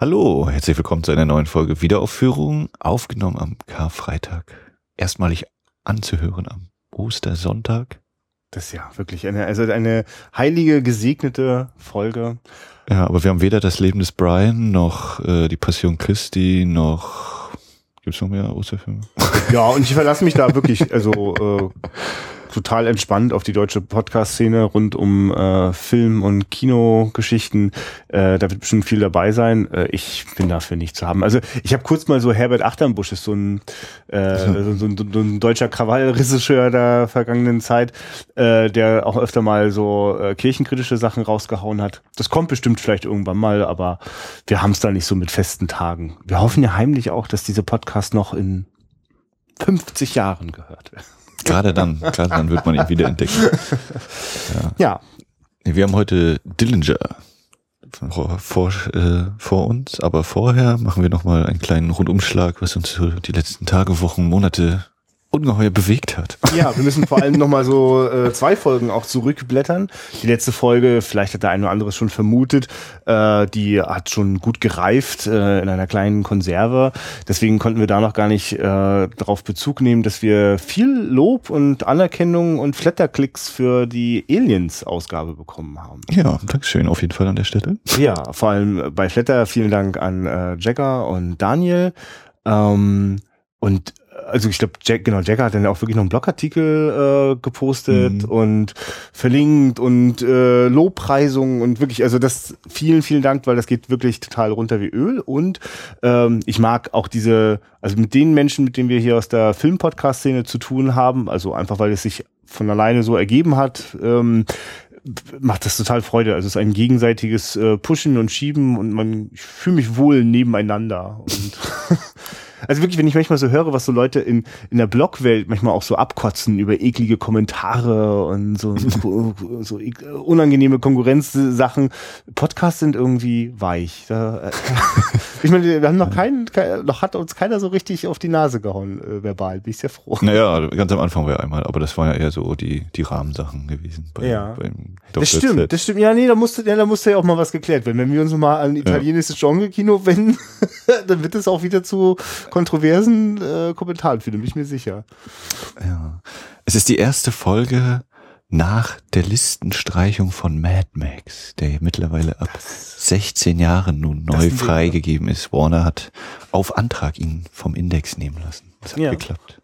Hallo, herzlich willkommen zu einer neuen Folge Wiederaufführung, aufgenommen am Karfreitag. Erstmalig anzuhören am Ostersonntag. Das ist ja wirklich eine, also eine heilige, gesegnete Folge. Ja, aber wir haben weder das Leben des Brian noch äh, die Passion Christi noch gibt's noch mehr Osterfilme? Ja, und ich verlasse mich da wirklich, also äh, total entspannt auf die deutsche Podcast-Szene rund um äh, Film- und Kinogeschichten. Äh, da wird bestimmt viel dabei sein. Äh, ich bin dafür nicht zu haben. Also ich habe kurz mal so Herbert Achternbusch, ist so ein, äh, so, so, ein, so ein deutscher Krawallregisseur der vergangenen Zeit, äh, der auch öfter mal so äh, kirchenkritische Sachen rausgehauen hat. Das kommt bestimmt vielleicht irgendwann mal, aber wir haben es da nicht so mit festen Tagen. Wir hoffen ja heimlich auch, dass dieser Podcast noch in 50 Jahren gehört wird. Gerade dann, gerade dann wird man ihn wieder entdecken. Ja. ja. Wir haben heute Dillinger vor, äh, vor uns, aber vorher machen wir nochmal einen kleinen Rundumschlag, was uns so die letzten Tage, Wochen, Monate ungeheuer bewegt hat. Ja, wir müssen vor allem nochmal so äh, zwei Folgen auch zurückblättern. Die letzte Folge, vielleicht hat der eine oder andere schon vermutet, äh, die hat schon gut gereift äh, in einer kleinen Konserve. Deswegen konnten wir da noch gar nicht äh, darauf Bezug nehmen, dass wir viel Lob und Anerkennung und Flatterklicks für die Aliens-Ausgabe bekommen haben. Ja, Dankeschön auf jeden Fall an der Stelle. Ja, vor allem bei Flatter vielen Dank an äh, Jagger und Daniel. Ähm, und also ich glaube, Jack, genau, Jagger hat dann auch wirklich noch einen Blogartikel äh, gepostet mhm. und verlinkt und äh, Lobpreisungen und wirklich, also das vielen, vielen Dank, weil das geht wirklich total runter wie Öl. Und ähm, ich mag auch diese, also mit den Menschen, mit denen wir hier aus der Film-Podcast-Szene zu tun haben, also einfach weil es sich von alleine so ergeben hat, ähm, macht das total Freude. Also es ist ein gegenseitiges äh, Pushen und Schieben und man ich fühle mich wohl nebeneinander. Und Also wirklich, wenn ich manchmal so höre, was so Leute in, in der Blogwelt manchmal auch so abkotzen über eklige Kommentare und so, so, so unangenehme Konkurrenzsachen. Podcasts sind irgendwie weich. Da, äh, ich meine, wir haben noch keinen, kein, noch hat uns keiner so richtig auf die Nase gehauen, äh, verbal. Bin ich sehr froh. Naja, ganz am Anfang war ja einmal, aber das waren ja eher so die, die Rahmensachen gewesen. Bei, ja. das stimmt, Z. das stimmt. Ja, nee, da musste, ja, da musste ja auch mal was geklärt werden. Wenn wir uns mal an italienisches ja. Genre-Kino wenden, dann wird es auch wieder zu kontroversen äh, Kommentaren fühlen, bin ich mir sicher. Ja. Es ist die erste Folge nach der Listenstreichung von Mad Max, der mittlerweile ab 16 Jahren nun neu freigegeben ist. Warner hat auf Antrag ihn vom Index nehmen lassen. Das hat ja. geklappt.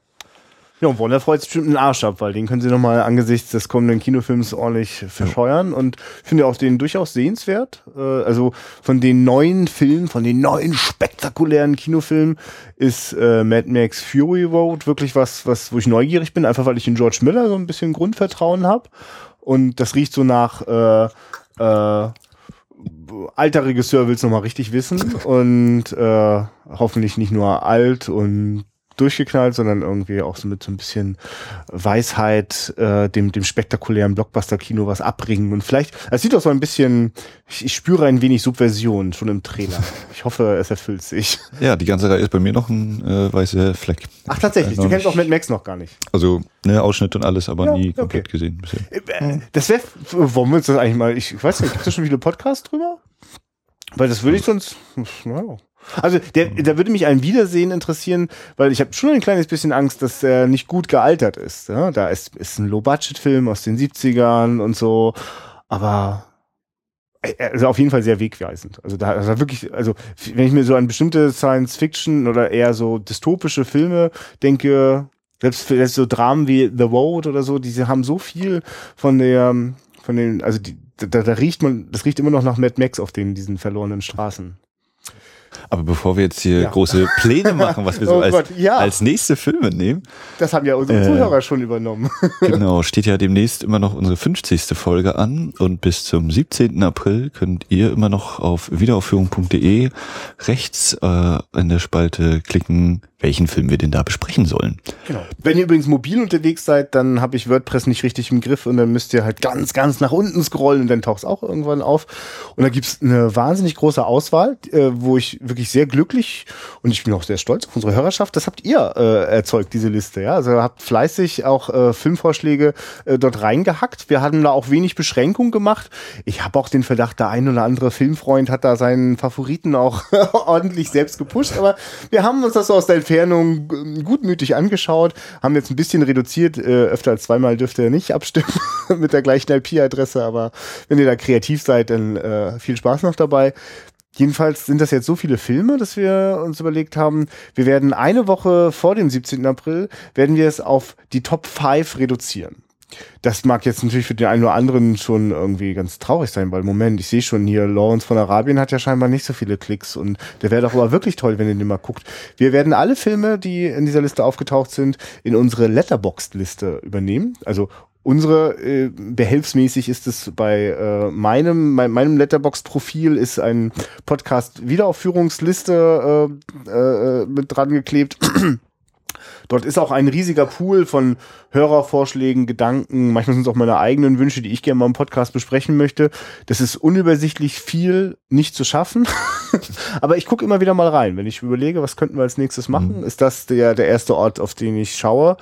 Ja, und Warner freut sich bestimmt einen Arsch ab, weil den können sie nochmal angesichts des kommenden Kinofilms ordentlich verscheuern ja. und finde auch den durchaus sehenswert. Äh, also von den neuen Filmen, von den neuen spektakulären Kinofilmen ist äh, Mad Max Fury Road wirklich was, was, wo ich neugierig bin, einfach weil ich in George Miller so ein bisschen Grundvertrauen habe. Und das riecht so nach äh, äh, alter Regisseur will es nochmal richtig wissen und äh, hoffentlich nicht nur alt und durchgeknallt, sondern irgendwie auch so mit so ein bisschen Weisheit äh, dem, dem spektakulären Blockbuster-Kino was abbringen. Und vielleicht, es sieht auch so ein bisschen, ich, ich spüre ein wenig Subversion schon im Trailer. Ich hoffe, es erfüllt sich. Ja, die ganze Reihe ist bei mir noch ein äh, weißer Fleck. Ach, tatsächlich, du kennst auch Mad Max noch gar nicht. Also, ne, Ausschnitt und alles, aber ja, nie okay. komplett gesehen bisher. Äh, das wäre, wollen wir uns das eigentlich mal, ich weiß nicht, gibt es da schon viele Podcasts drüber? Weil das würde ich sonst, naja. Also der, da würde mich ein Wiedersehen interessieren, weil ich habe schon ein kleines bisschen Angst, dass er nicht gut gealtert ist. Ja? Da ist, ist ein Low-Budget-Film aus den 70ern und so, aber also auf jeden Fall sehr wegweisend. Also da also wirklich, also wenn ich mir so an bestimmte Science-Fiction oder eher so dystopische Filme denke, selbst, selbst so Dramen wie The Road oder so, die haben so viel von der, von den, also die, da, da riecht man, das riecht immer noch nach Mad Max auf den diesen verlorenen Straßen. Aber bevor wir jetzt hier ja. große Pläne machen, was wir so oh als, Gott, ja. als nächste Filme nehmen. Das haben ja unsere äh, Zuhörer schon übernommen. genau, steht ja demnächst immer noch unsere 50. Folge an und bis zum 17. April könnt ihr immer noch auf wiederaufführung.de rechts äh, in der Spalte klicken, welchen Film wir denn da besprechen sollen. Genau. Wenn ihr übrigens mobil unterwegs seid, dann habe ich WordPress nicht richtig im Griff und dann müsst ihr halt ganz, ganz nach unten scrollen und dann taucht es auch irgendwann auf. Und da gibt's eine wahnsinnig große Auswahl, äh, wo ich wirklich wirklich sehr glücklich und ich bin auch sehr stolz auf unsere Hörerschaft. Das habt ihr äh, erzeugt, diese Liste. Ja? Also habt fleißig auch äh, Filmvorschläge äh, dort reingehackt. Wir hatten da auch wenig Beschränkung gemacht. Ich habe auch den Verdacht, der ein oder andere Filmfreund hat da seinen Favoriten auch ordentlich selbst gepusht. Aber wir haben uns das so aus der Entfernung ähm, gutmütig angeschaut, haben jetzt ein bisschen reduziert. Äh, öfter als zweimal dürft ihr nicht abstimmen mit der gleichen IP-Adresse. Aber wenn ihr da kreativ seid, dann äh, viel Spaß noch dabei. Jedenfalls sind das jetzt so viele Filme, dass wir uns überlegt haben, wir werden eine Woche vor dem 17. April, werden wir es auf die Top 5 reduzieren. Das mag jetzt natürlich für den einen oder anderen schon irgendwie ganz traurig sein, weil Moment, ich sehe schon hier, Lawrence von Arabien hat ja scheinbar nicht so viele Klicks und der wäre doch aber wirklich toll, wenn ihr den mal guckt. Wir werden alle Filme, die in dieser Liste aufgetaucht sind, in unsere Letterboxd-Liste übernehmen. Also Unsere äh, behelfsmäßig ist es bei äh, meinem mein, meinem Letterbox-Profil ist ein Podcast Wiederaufführungsliste äh, äh, mit dran geklebt. Dort ist auch ein riesiger Pool von Hörervorschlägen, Gedanken, manchmal sind es auch meine eigenen Wünsche, die ich gerne mal im Podcast besprechen möchte. Das ist unübersichtlich viel nicht zu schaffen. Aber ich gucke immer wieder mal rein. Wenn ich überlege, was könnten wir als nächstes machen, mhm. ist das der, der erste Ort, auf den ich schaue.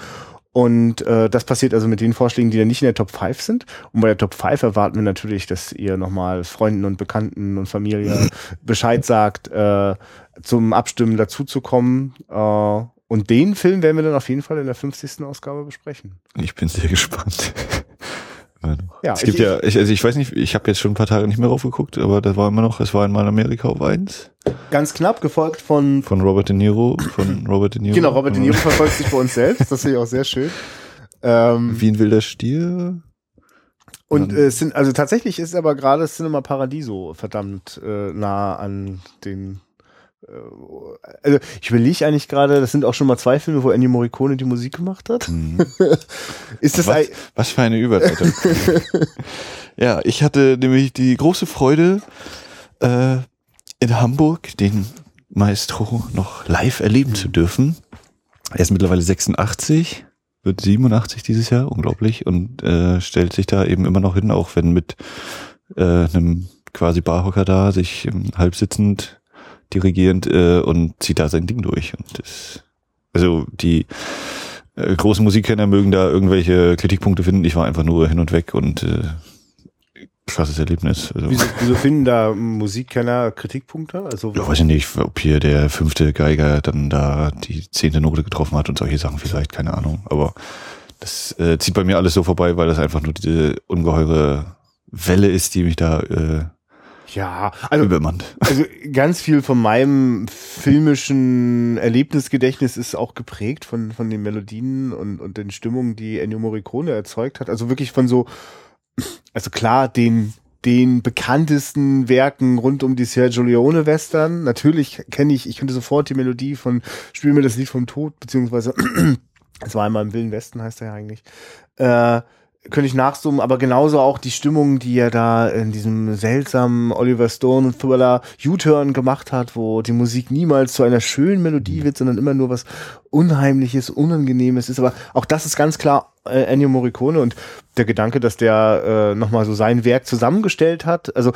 Und äh, das passiert also mit den Vorschlägen, die dann nicht in der Top 5 sind. Und bei der Top 5 erwarten wir natürlich, dass ihr nochmal Freunden und Bekannten und Familie Bescheid sagt, äh, zum Abstimmen dazuzukommen. Äh, und den Film werden wir dann auf jeden Fall in der 50. Ausgabe besprechen. Ich bin sehr gespannt. Ja, es gibt ich, ja, ich, also ich weiß nicht, ich habe jetzt schon ein paar Tage nicht mehr raufgeguckt, aber das war immer noch, es war einmal Amerika auf eins. Ganz knapp, gefolgt von von Robert De Niro, von Robert De Niro. Genau, Robert De Niro verfolgt sich bei uns selbst, das finde ich auch sehr schön. Ähm, Wie ein wilder Stier. Und äh, sind, also tatsächlich ist aber gerade Cinema Paradiso verdammt äh, nah an den also ich überlege eigentlich gerade, das sind auch schon mal zwei Filme, wo Ennio Morricone die Musik gemacht hat. Mhm. ist das was, was für eine Überleitung. ja, ich hatte nämlich die große Freude, äh, in Hamburg den Maestro noch live erleben zu dürfen. Er ist mittlerweile 86, wird 87 dieses Jahr, unglaublich, und äh, stellt sich da eben immer noch hin, auch wenn mit äh, einem quasi Barhocker da sich ähm, halb sitzend dirigierend äh, und zieht da sein Ding durch. Und das, also die äh, großen Musikkenner mögen da irgendwelche Kritikpunkte finden. Ich war einfach nur hin und weg und äh, krasses Erlebnis. Also. Wieso, wieso finden da Musikkenner Kritikpunkte? Also ja, weiß ich nicht, ob hier der fünfte Geiger dann da die zehnte Note getroffen hat und solche Sachen vielleicht, keine Ahnung. Aber das äh, zieht bei mir alles so vorbei, weil das einfach nur diese ungeheure Welle ist, die mich da äh, ja, also, übermannt. also ganz viel von meinem filmischen Erlebnisgedächtnis ist auch geprägt von, von den Melodien und, und den Stimmungen, die Ennio Morricone erzeugt hat. Also wirklich von so, also klar, den, den bekanntesten Werken rund um die Sergio Leone Western. Natürlich kenne ich, ich könnte sofort die Melodie von Spiel mir das Lied vom Tod, beziehungsweise es war einmal im Wilden Westen, heißt er ja eigentlich. Äh, könnte ich nachsummen, aber genauso auch die Stimmung, die er da in diesem seltsamen Oliver Stone Thriller U-Turn gemacht hat, wo die Musik niemals zu einer schönen Melodie wird, sondern immer nur was Unheimliches, Unangenehmes ist. Aber auch das ist ganz klar äh, Ennio Morricone und der Gedanke, dass der äh, nochmal so sein Werk zusammengestellt hat, also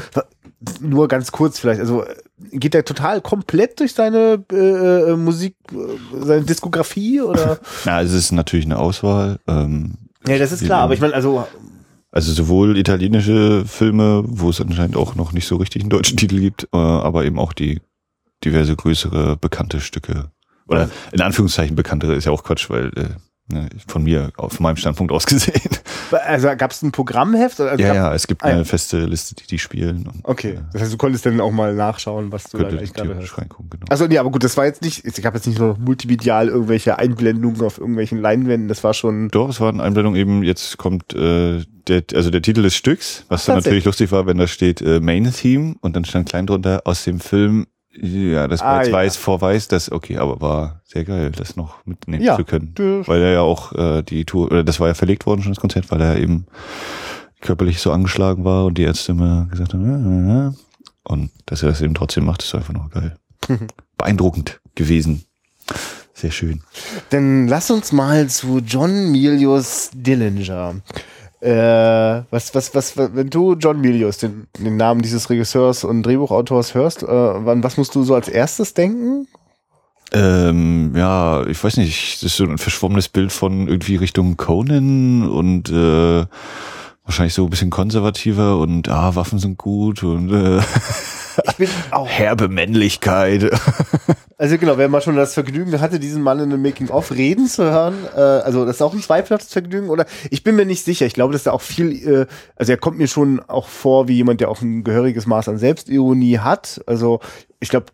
nur ganz kurz vielleicht, also geht er total komplett durch seine äh, äh Musik, äh, seine Diskografie oder? Na, es ist natürlich eine Auswahl. Ähm ja, das ist klar, aber ich meine, also. Also sowohl italienische Filme, wo es anscheinend auch noch nicht so richtig einen deutschen Titel gibt, äh, aber eben auch die diverse größere bekannte Stücke. Oder in Anführungszeichen bekanntere ist ja auch Quatsch, weil äh, von mir, von meinem Standpunkt aus gesehen. Also gab es ein Programmheft? Also ja, ja, es gibt eine feste Liste, die die spielen. Und, okay, äh, das heißt, du konntest dann auch mal nachschauen, was du da eigentlich gerade hast. Reingucken, genau. Also nee, aber gut, das war jetzt nicht, ich habe jetzt nicht nur multimedial irgendwelche Einblendungen auf irgendwelchen Leinwänden, das war schon... Doch, es waren Einblendungen eben, jetzt kommt äh, der, also der Titel des Stücks, was Ach, dann natürlich lustig war, wenn da steht äh, Main Theme und dann stand klein drunter aus dem Film ja, das war ah, jetzt ja. weiß vor weiß, das okay, aber war sehr geil, das noch mitnehmen ja, zu können. Weil er ja auch äh, die Tour, oder das war ja verlegt worden schon das Konzert, weil er eben körperlich so angeschlagen war und die Ärzte immer gesagt haben, ja, ja. und dass er das eben trotzdem macht, ist einfach noch geil. Beeindruckend gewesen. Sehr schön. Dann lass uns mal zu John Milius Dillinger Äh, was, was, was, wenn du John Milius, den, den Namen dieses Regisseurs und Drehbuchautors hörst, äh, wann, was musst du so als erstes denken? Ähm, ja, ich weiß nicht, das ist so ein verschwommenes Bild von irgendwie Richtung Conan und äh, wahrscheinlich so ein bisschen konservativer und ah, Waffen sind gut und äh, ich bin auch herbe Männlichkeit. Also genau, wer mal schon das Vergnügen hatte, diesen Mann in einem Making-of reden zu hören, äh, also das ist auch ein zweifelhaftes Vergnügen, oder? Ich bin mir nicht sicher. Ich glaube, dass da auch viel, äh, also er kommt mir schon auch vor wie jemand, der auch ein gehöriges Maß an Selbstironie hat. Also ich glaube,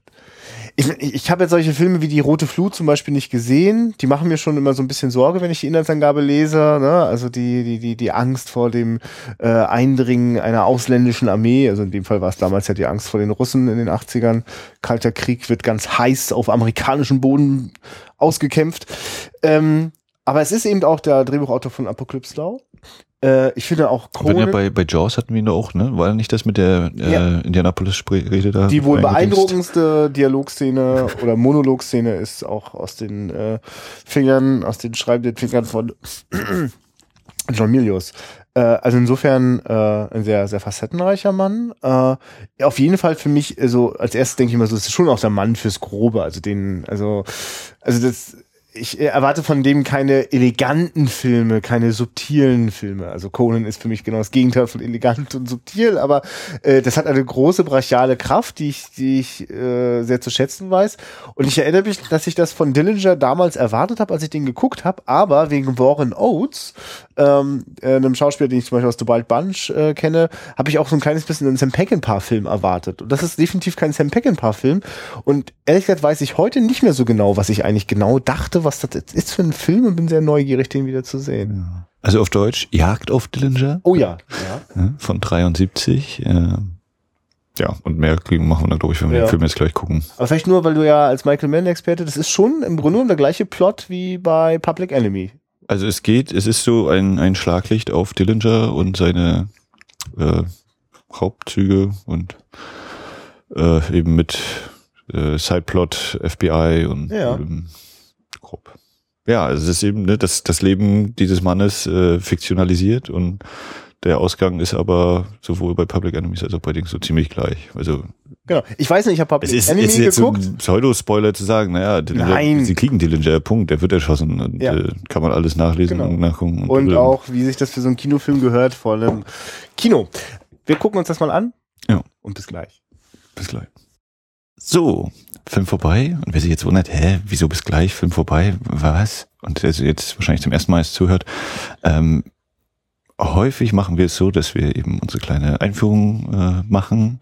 ich, ich habe jetzt solche Filme wie die Rote Flut zum Beispiel nicht gesehen. Die machen mir schon immer so ein bisschen Sorge, wenn ich die Inhaltsangabe lese. Ne? Also die, die, die, die Angst vor dem äh, Eindringen einer ausländischen Armee. Also in dem Fall war es damals ja die Angst vor den Russen in den 80ern. Kalter Krieg wird ganz heiß auf amerikanischem Boden ausgekämpft. Ähm, aber es ist eben auch der Drehbuchautor von Apocalypse Now. Äh, ich finde auch Conan. Ja bei, bei Jaws hatten wir ihn auch, ne? War nicht das mit der äh, ja. Indianapolis-Rede da? Die wohl beeindruckendste Dialogszene oder Monologszene ist auch aus den äh, Fingern, aus den schreibenden Fingern von John Milius. Äh, also insofern äh, ein sehr, sehr facettenreicher Mann. Äh, auf jeden Fall für mich, also als erstes denke ich mal so, es ist schon auch der Mann fürs Grobe. Also den, also, also das ich erwarte von dem keine eleganten Filme, keine subtilen Filme. Also Conan ist für mich genau das Gegenteil von elegant und subtil, aber äh, das hat eine große brachiale Kraft, die ich, die ich äh, sehr zu schätzen weiß. Und ich erinnere mich, dass ich das von Dillinger damals erwartet habe, als ich den geguckt habe, aber wegen Warren Oates, ähm, äh, einem Schauspieler, den ich zum Beispiel aus The Wild Bunch äh, kenne, habe ich auch so ein kleines bisschen einen Sam Peckinpah-Film erwartet. Und das ist definitiv kein Sam Peckinpah-Film. Und ehrlich gesagt weiß ich heute nicht mehr so genau, was ich eigentlich genau dachte, was das ist für ein Film und bin sehr neugierig, den wieder zu sehen. Ja. Also auf Deutsch Jagd auf Dillinger. Oh ja. ja. Von 73. Äh, ja, und mehr machen wir dann, glaube ich, wenn wir ja. den Film jetzt gleich gucken. Aber vielleicht nur, weil du ja als Michael Mann-Experte, das ist schon im Grunde genommen der gleiche Plot wie bei Public Enemy. Also es geht, es ist so ein, ein Schlaglicht auf Dillinger und seine äh, Hauptzüge und äh, eben mit äh, Sideplot, FBI und ja. ähm, grob. Ja, also es ist eben ne, das, das Leben dieses Mannes äh, fiktionalisiert und der Ausgang ist aber sowohl bei Public Enemies als auch bei Dings so ziemlich gleich. Also genau. Ich weiß nicht, ich habe Public es ist, Enemy ist jetzt geguckt. So Pseudo-Spoiler zu sagen, naja, Nein. sie kriegen Dillinger, Punkt, der wird erschossen und ja. äh, kann man alles nachlesen genau. und nachgucken. Und, und auch, wie sich das für so einen Kinofilm gehört, vor allem Kino. Wir gucken uns das mal an. Ja. Und bis gleich. Bis gleich. So, Film vorbei. Und wer sich jetzt wundert, hä, wieso bis gleich, Film vorbei, was? Und der jetzt wahrscheinlich zum ersten Mal jetzt zuhört. Ähm, häufig machen wir es so, dass wir eben unsere kleine Einführung äh, machen.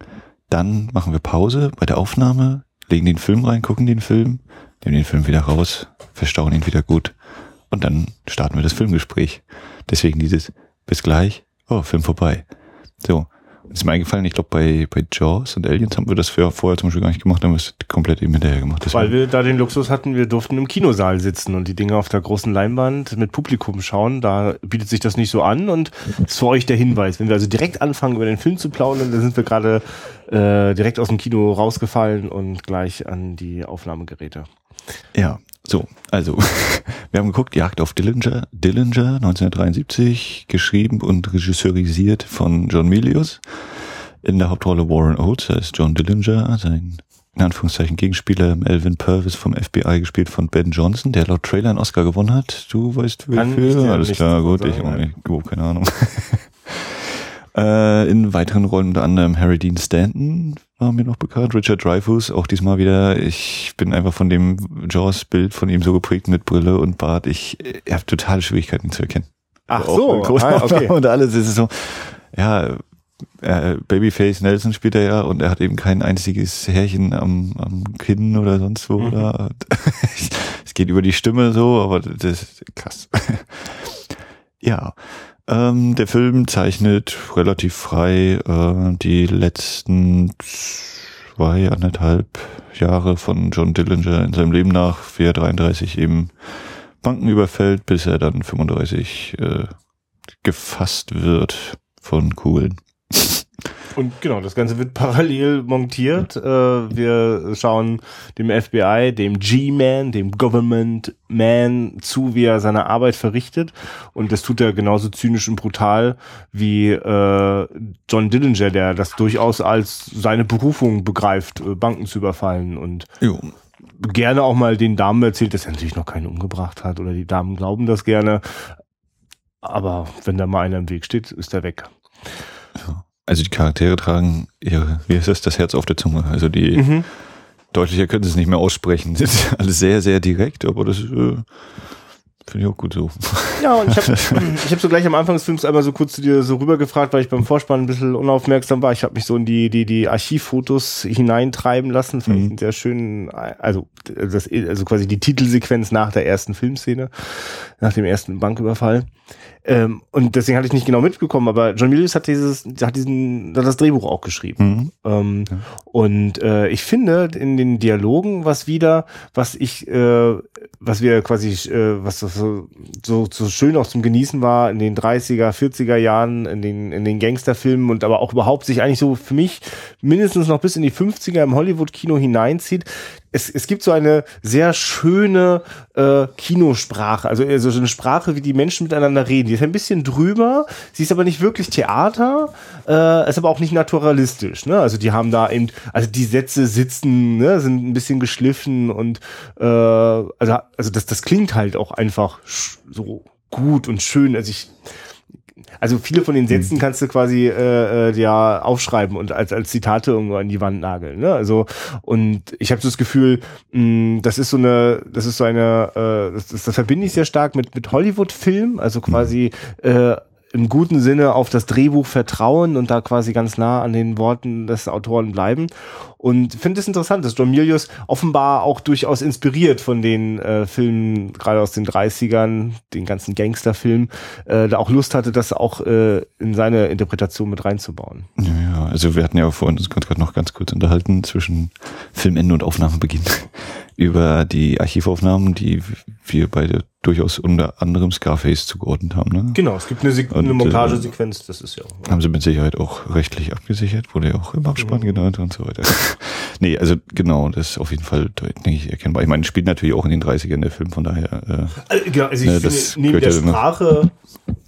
Dann machen wir Pause bei der Aufnahme, legen den Film rein, gucken den Film, nehmen den Film wieder raus, verstauen ihn wieder gut. Und dann starten wir das Filmgespräch. Deswegen dieses bis gleich, oh, Film vorbei. So, ist mir eingefallen, ich glaube, bei, bei Jaws und Aliens haben wir das für, vorher zum Beispiel gar nicht gemacht, haben wir es komplett eben hinterher gemacht. Deswegen. Weil wir da den Luxus hatten, wir durften im Kinosaal sitzen und die Dinge auf der großen Leinwand mit Publikum schauen. Da bietet sich das nicht so an und ist für euch der Hinweis. Wenn wir also direkt anfangen, über den Film zu plaudern, dann sind wir gerade äh, direkt aus dem Kino rausgefallen und gleich an die Aufnahmegeräte. Ja, so, also, wir haben geguckt, Jagd auf Dillinger, Dillinger, 1973, geschrieben und regisseurisiert von John Milius. In der Hauptrolle Warren Oates, er ist John Dillinger, sein in Anführungszeichen Gegenspieler Melvin Purvis vom FBI gespielt von Ben Johnson, der laut Trailer einen Oscar gewonnen hat. Du weißt wofür? Alles klar, gut, ich auch nicht. Oh, keine Ahnung. Äh, in weiteren Rollen unter anderem Harry Dean Stanton war mir noch bekannt, Richard Dreyfuss, auch diesmal wieder. Ich bin einfach von dem Jaws-Bild von ihm so geprägt mit Brille und Bart. Ich, ich habe totale Schwierigkeiten zu erkennen. Ach also so, ah, okay. und alles ist so, ja, äh, Babyface Nelson spielt er ja und er hat eben kein einziges Härchen am, am Kinn oder sonst wo. Mhm. Oder. es geht über die Stimme so, aber das ist krass. ja. Ähm, der Film zeichnet relativ frei äh, die letzten zwei, anderthalb Jahre von John Dillinger in seinem Leben nach, wie er 33 eben Banken überfällt, bis er dann 35 äh, gefasst wird von Kugeln. Und genau, das Ganze wird parallel montiert. Äh, wir schauen dem FBI, dem G-Man, dem Government Man zu, wie er seine Arbeit verrichtet. Und das tut er genauso zynisch und brutal wie äh, John Dillinger, der das durchaus als seine Berufung begreift, äh, Banken zu überfallen und jo. gerne auch mal den Damen erzählt, dass er natürlich noch keinen umgebracht hat oder die Damen glauben das gerne. Aber wenn da mal einer im Weg steht, ist er weg. Ja. Also die Charaktere tragen ihre, wie ist das, das Herz auf der Zunge. Also die mhm. deutlicher können sie es nicht mehr aussprechen. Sind alles sehr, sehr direkt, aber das äh, Finde ich auch gut so. Ja, und ich habe ich hab so gleich am Anfang des Films einmal so kurz zu dir so rübergefragt, weil ich beim Vorspann ein bisschen unaufmerksam war. Ich habe mich so in die, die, die Archivfotos hineintreiben lassen. Fand mhm. ich sehr schön, also, das, also quasi die Titelsequenz nach der ersten Filmszene, nach dem ersten Banküberfall. Ähm, und deswegen hatte ich nicht genau mitbekommen, aber John Milius hat dieses, hat diesen, hat das Drehbuch auch geschrieben. Mhm. Ähm, ja. Und äh, ich finde in den Dialogen was wieder, was ich, äh, was wir quasi, äh, was so, so, so schön auch zum Genießen war in den 30er, 40er Jahren, in den, in den Gangsterfilmen und aber auch überhaupt sich eigentlich so für mich mindestens noch bis in die 50er im Hollywood-Kino hineinzieht, es, es gibt so eine sehr schöne äh, Kinosprache, also, also so eine Sprache, wie die Menschen miteinander reden. Die ist ein bisschen drüber, sie ist aber nicht wirklich Theater, äh, ist aber auch nicht naturalistisch. Ne? Also die haben da eben, also die Sätze sitzen, ne, sind ein bisschen geschliffen und äh, also, also das, das klingt halt auch einfach so gut und schön. Also ich also viele von den Sätzen hm. kannst du quasi äh, äh, ja aufschreiben und als als Zitate irgendwo an die Wand nageln. Ne? Also und ich habe so das Gefühl, mh, das ist so eine, das ist so eine, äh, das, das, das verbinde ich sehr stark mit mit Hollywood-Film, also quasi äh, im guten Sinne auf das Drehbuch vertrauen und da quasi ganz nah an den Worten des Autoren bleiben. Und finde es interessant, dass John Milius offenbar auch durchaus inspiriert von den äh, Filmen, gerade aus den 30ern, den ganzen Gangsterfilmen, äh, da auch Lust hatte, das auch äh, in seine Interpretation mit reinzubauen. Ja, also wir hatten ja vorhin uns gerade noch ganz kurz unterhalten zwischen Filmende und Aufnahmebeginn über die Archivaufnahmen, die wir beide durchaus unter anderem Scarface zugeordnet haben. Ne? Genau, es gibt eine, Se und, eine Montagesequenz, das ist ja auch. Ja. Haben sie mit Sicherheit auch rechtlich abgesichert, wurde ja auch im Abspann mhm. genannt und so weiter. nee, also genau, das ist auf jeden Fall, denke ich, erkennbar. Ich meine, spielt natürlich auch in den 30ern der Film, von daher. Äh, also, genau, also ich ne, finde, neben der Sprache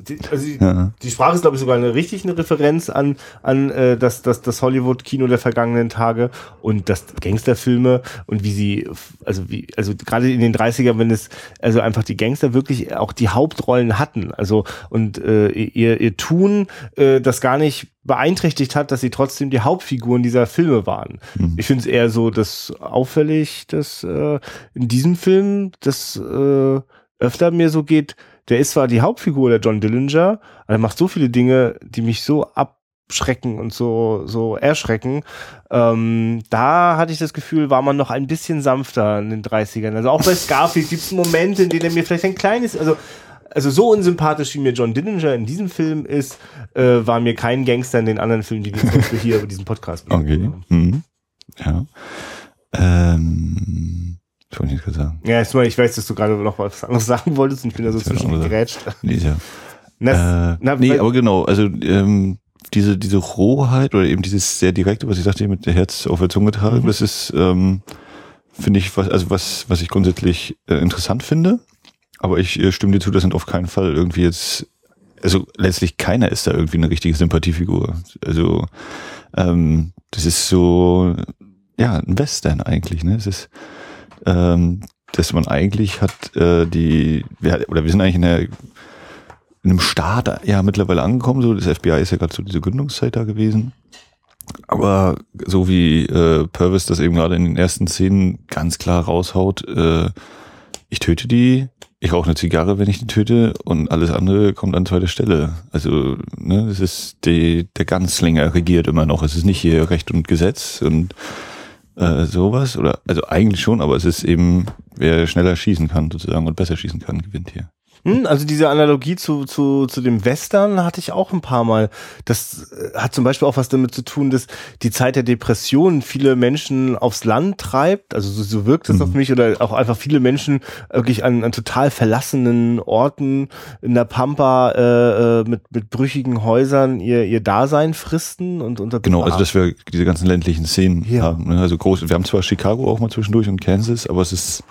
die, also die, ja. die Sprache ist, glaube ich, sogar eine richtig eine Referenz an, an äh, das, das, das Hollywood-Kino der vergangenen Tage und das Gangsterfilme und wie sie, also wie, also gerade in den 30ern, wenn es, also einfach die Gangster wirklich auch die Hauptrollen hatten. Also und äh, ihr, ihr Tun äh, das gar nicht beeinträchtigt hat, dass sie trotzdem die Hauptfiguren dieser Filme waren. Mhm. Ich finde es eher so das auffällig, dass äh, in diesem Film das äh, öfter mir so geht, der ist zwar die Hauptfigur, der John Dillinger, aber er macht so viele Dinge, die mich so abschrecken und so, so erschrecken. Ähm, da hatte ich das Gefühl, war man noch ein bisschen sanfter in den 30ern. Also auch bei Scarface gibt es Momente, in denen er mir vielleicht ein kleines, also also so unsympathisch wie mir John Dillinger in diesem Film ist, äh, war mir kein Gangster in den anderen Filmen, die wir hier über diesen Podcast Okay. Mhm. Ja. Ähm, ich wollte sagen. Ja, ich weiß, dass du gerade noch was anderes sagen wolltest und ich bin da so zwischengerätscht. Nee, ja. Das, äh, na, nee, aber genau, also ähm, diese, diese Rohheit oder eben dieses sehr direkte, was ich sagte, mit der Herz auf der Zunge tragen, mhm. das ist, ähm, finde ich, was, also was, was ich grundsätzlich äh, interessant finde. Aber ich äh, stimme dir zu, das sind auf keinen Fall irgendwie jetzt, also letztlich keiner ist da irgendwie eine richtige Sympathiefigur. Also ähm, das ist so, ja, ein Western eigentlich, ne? Es ist ähm, dass man eigentlich hat äh, die, wir, oder wir sind eigentlich in, der, in einem Staat ja mittlerweile angekommen, so das FBI ist ja gerade so diese Gründungszeit da gewesen. Aber so wie äh, Purvis das eben gerade in den ersten Szenen ganz klar raushaut, äh, ich töte die, ich rauche eine Zigarre, wenn ich die töte und alles andere kommt an zweiter Stelle. Also, ne, das ist die, der Ganzlinger regiert immer noch. Es ist nicht hier Recht und Gesetz und äh, sowas. Oder also eigentlich schon, aber es ist eben, wer schneller schießen kann sozusagen und besser schießen kann, gewinnt hier. Hm, also diese Analogie zu, zu, zu dem Western hatte ich auch ein paar Mal. Das äh, hat zum Beispiel auch was damit zu tun, dass die Zeit der Depression viele Menschen aufs Land treibt. Also so, so wirkt es mhm. auf mich oder auch einfach viele Menschen wirklich an, an total verlassenen Orten in der Pampa äh, äh mit, mit brüchigen Häusern ihr, ihr Dasein fristen und unter Genau, also dass wir diese ganzen ländlichen Szenen ja. haben. Ne? Also groß, wir haben zwar Chicago auch mal zwischendurch und Kansas, aber es ist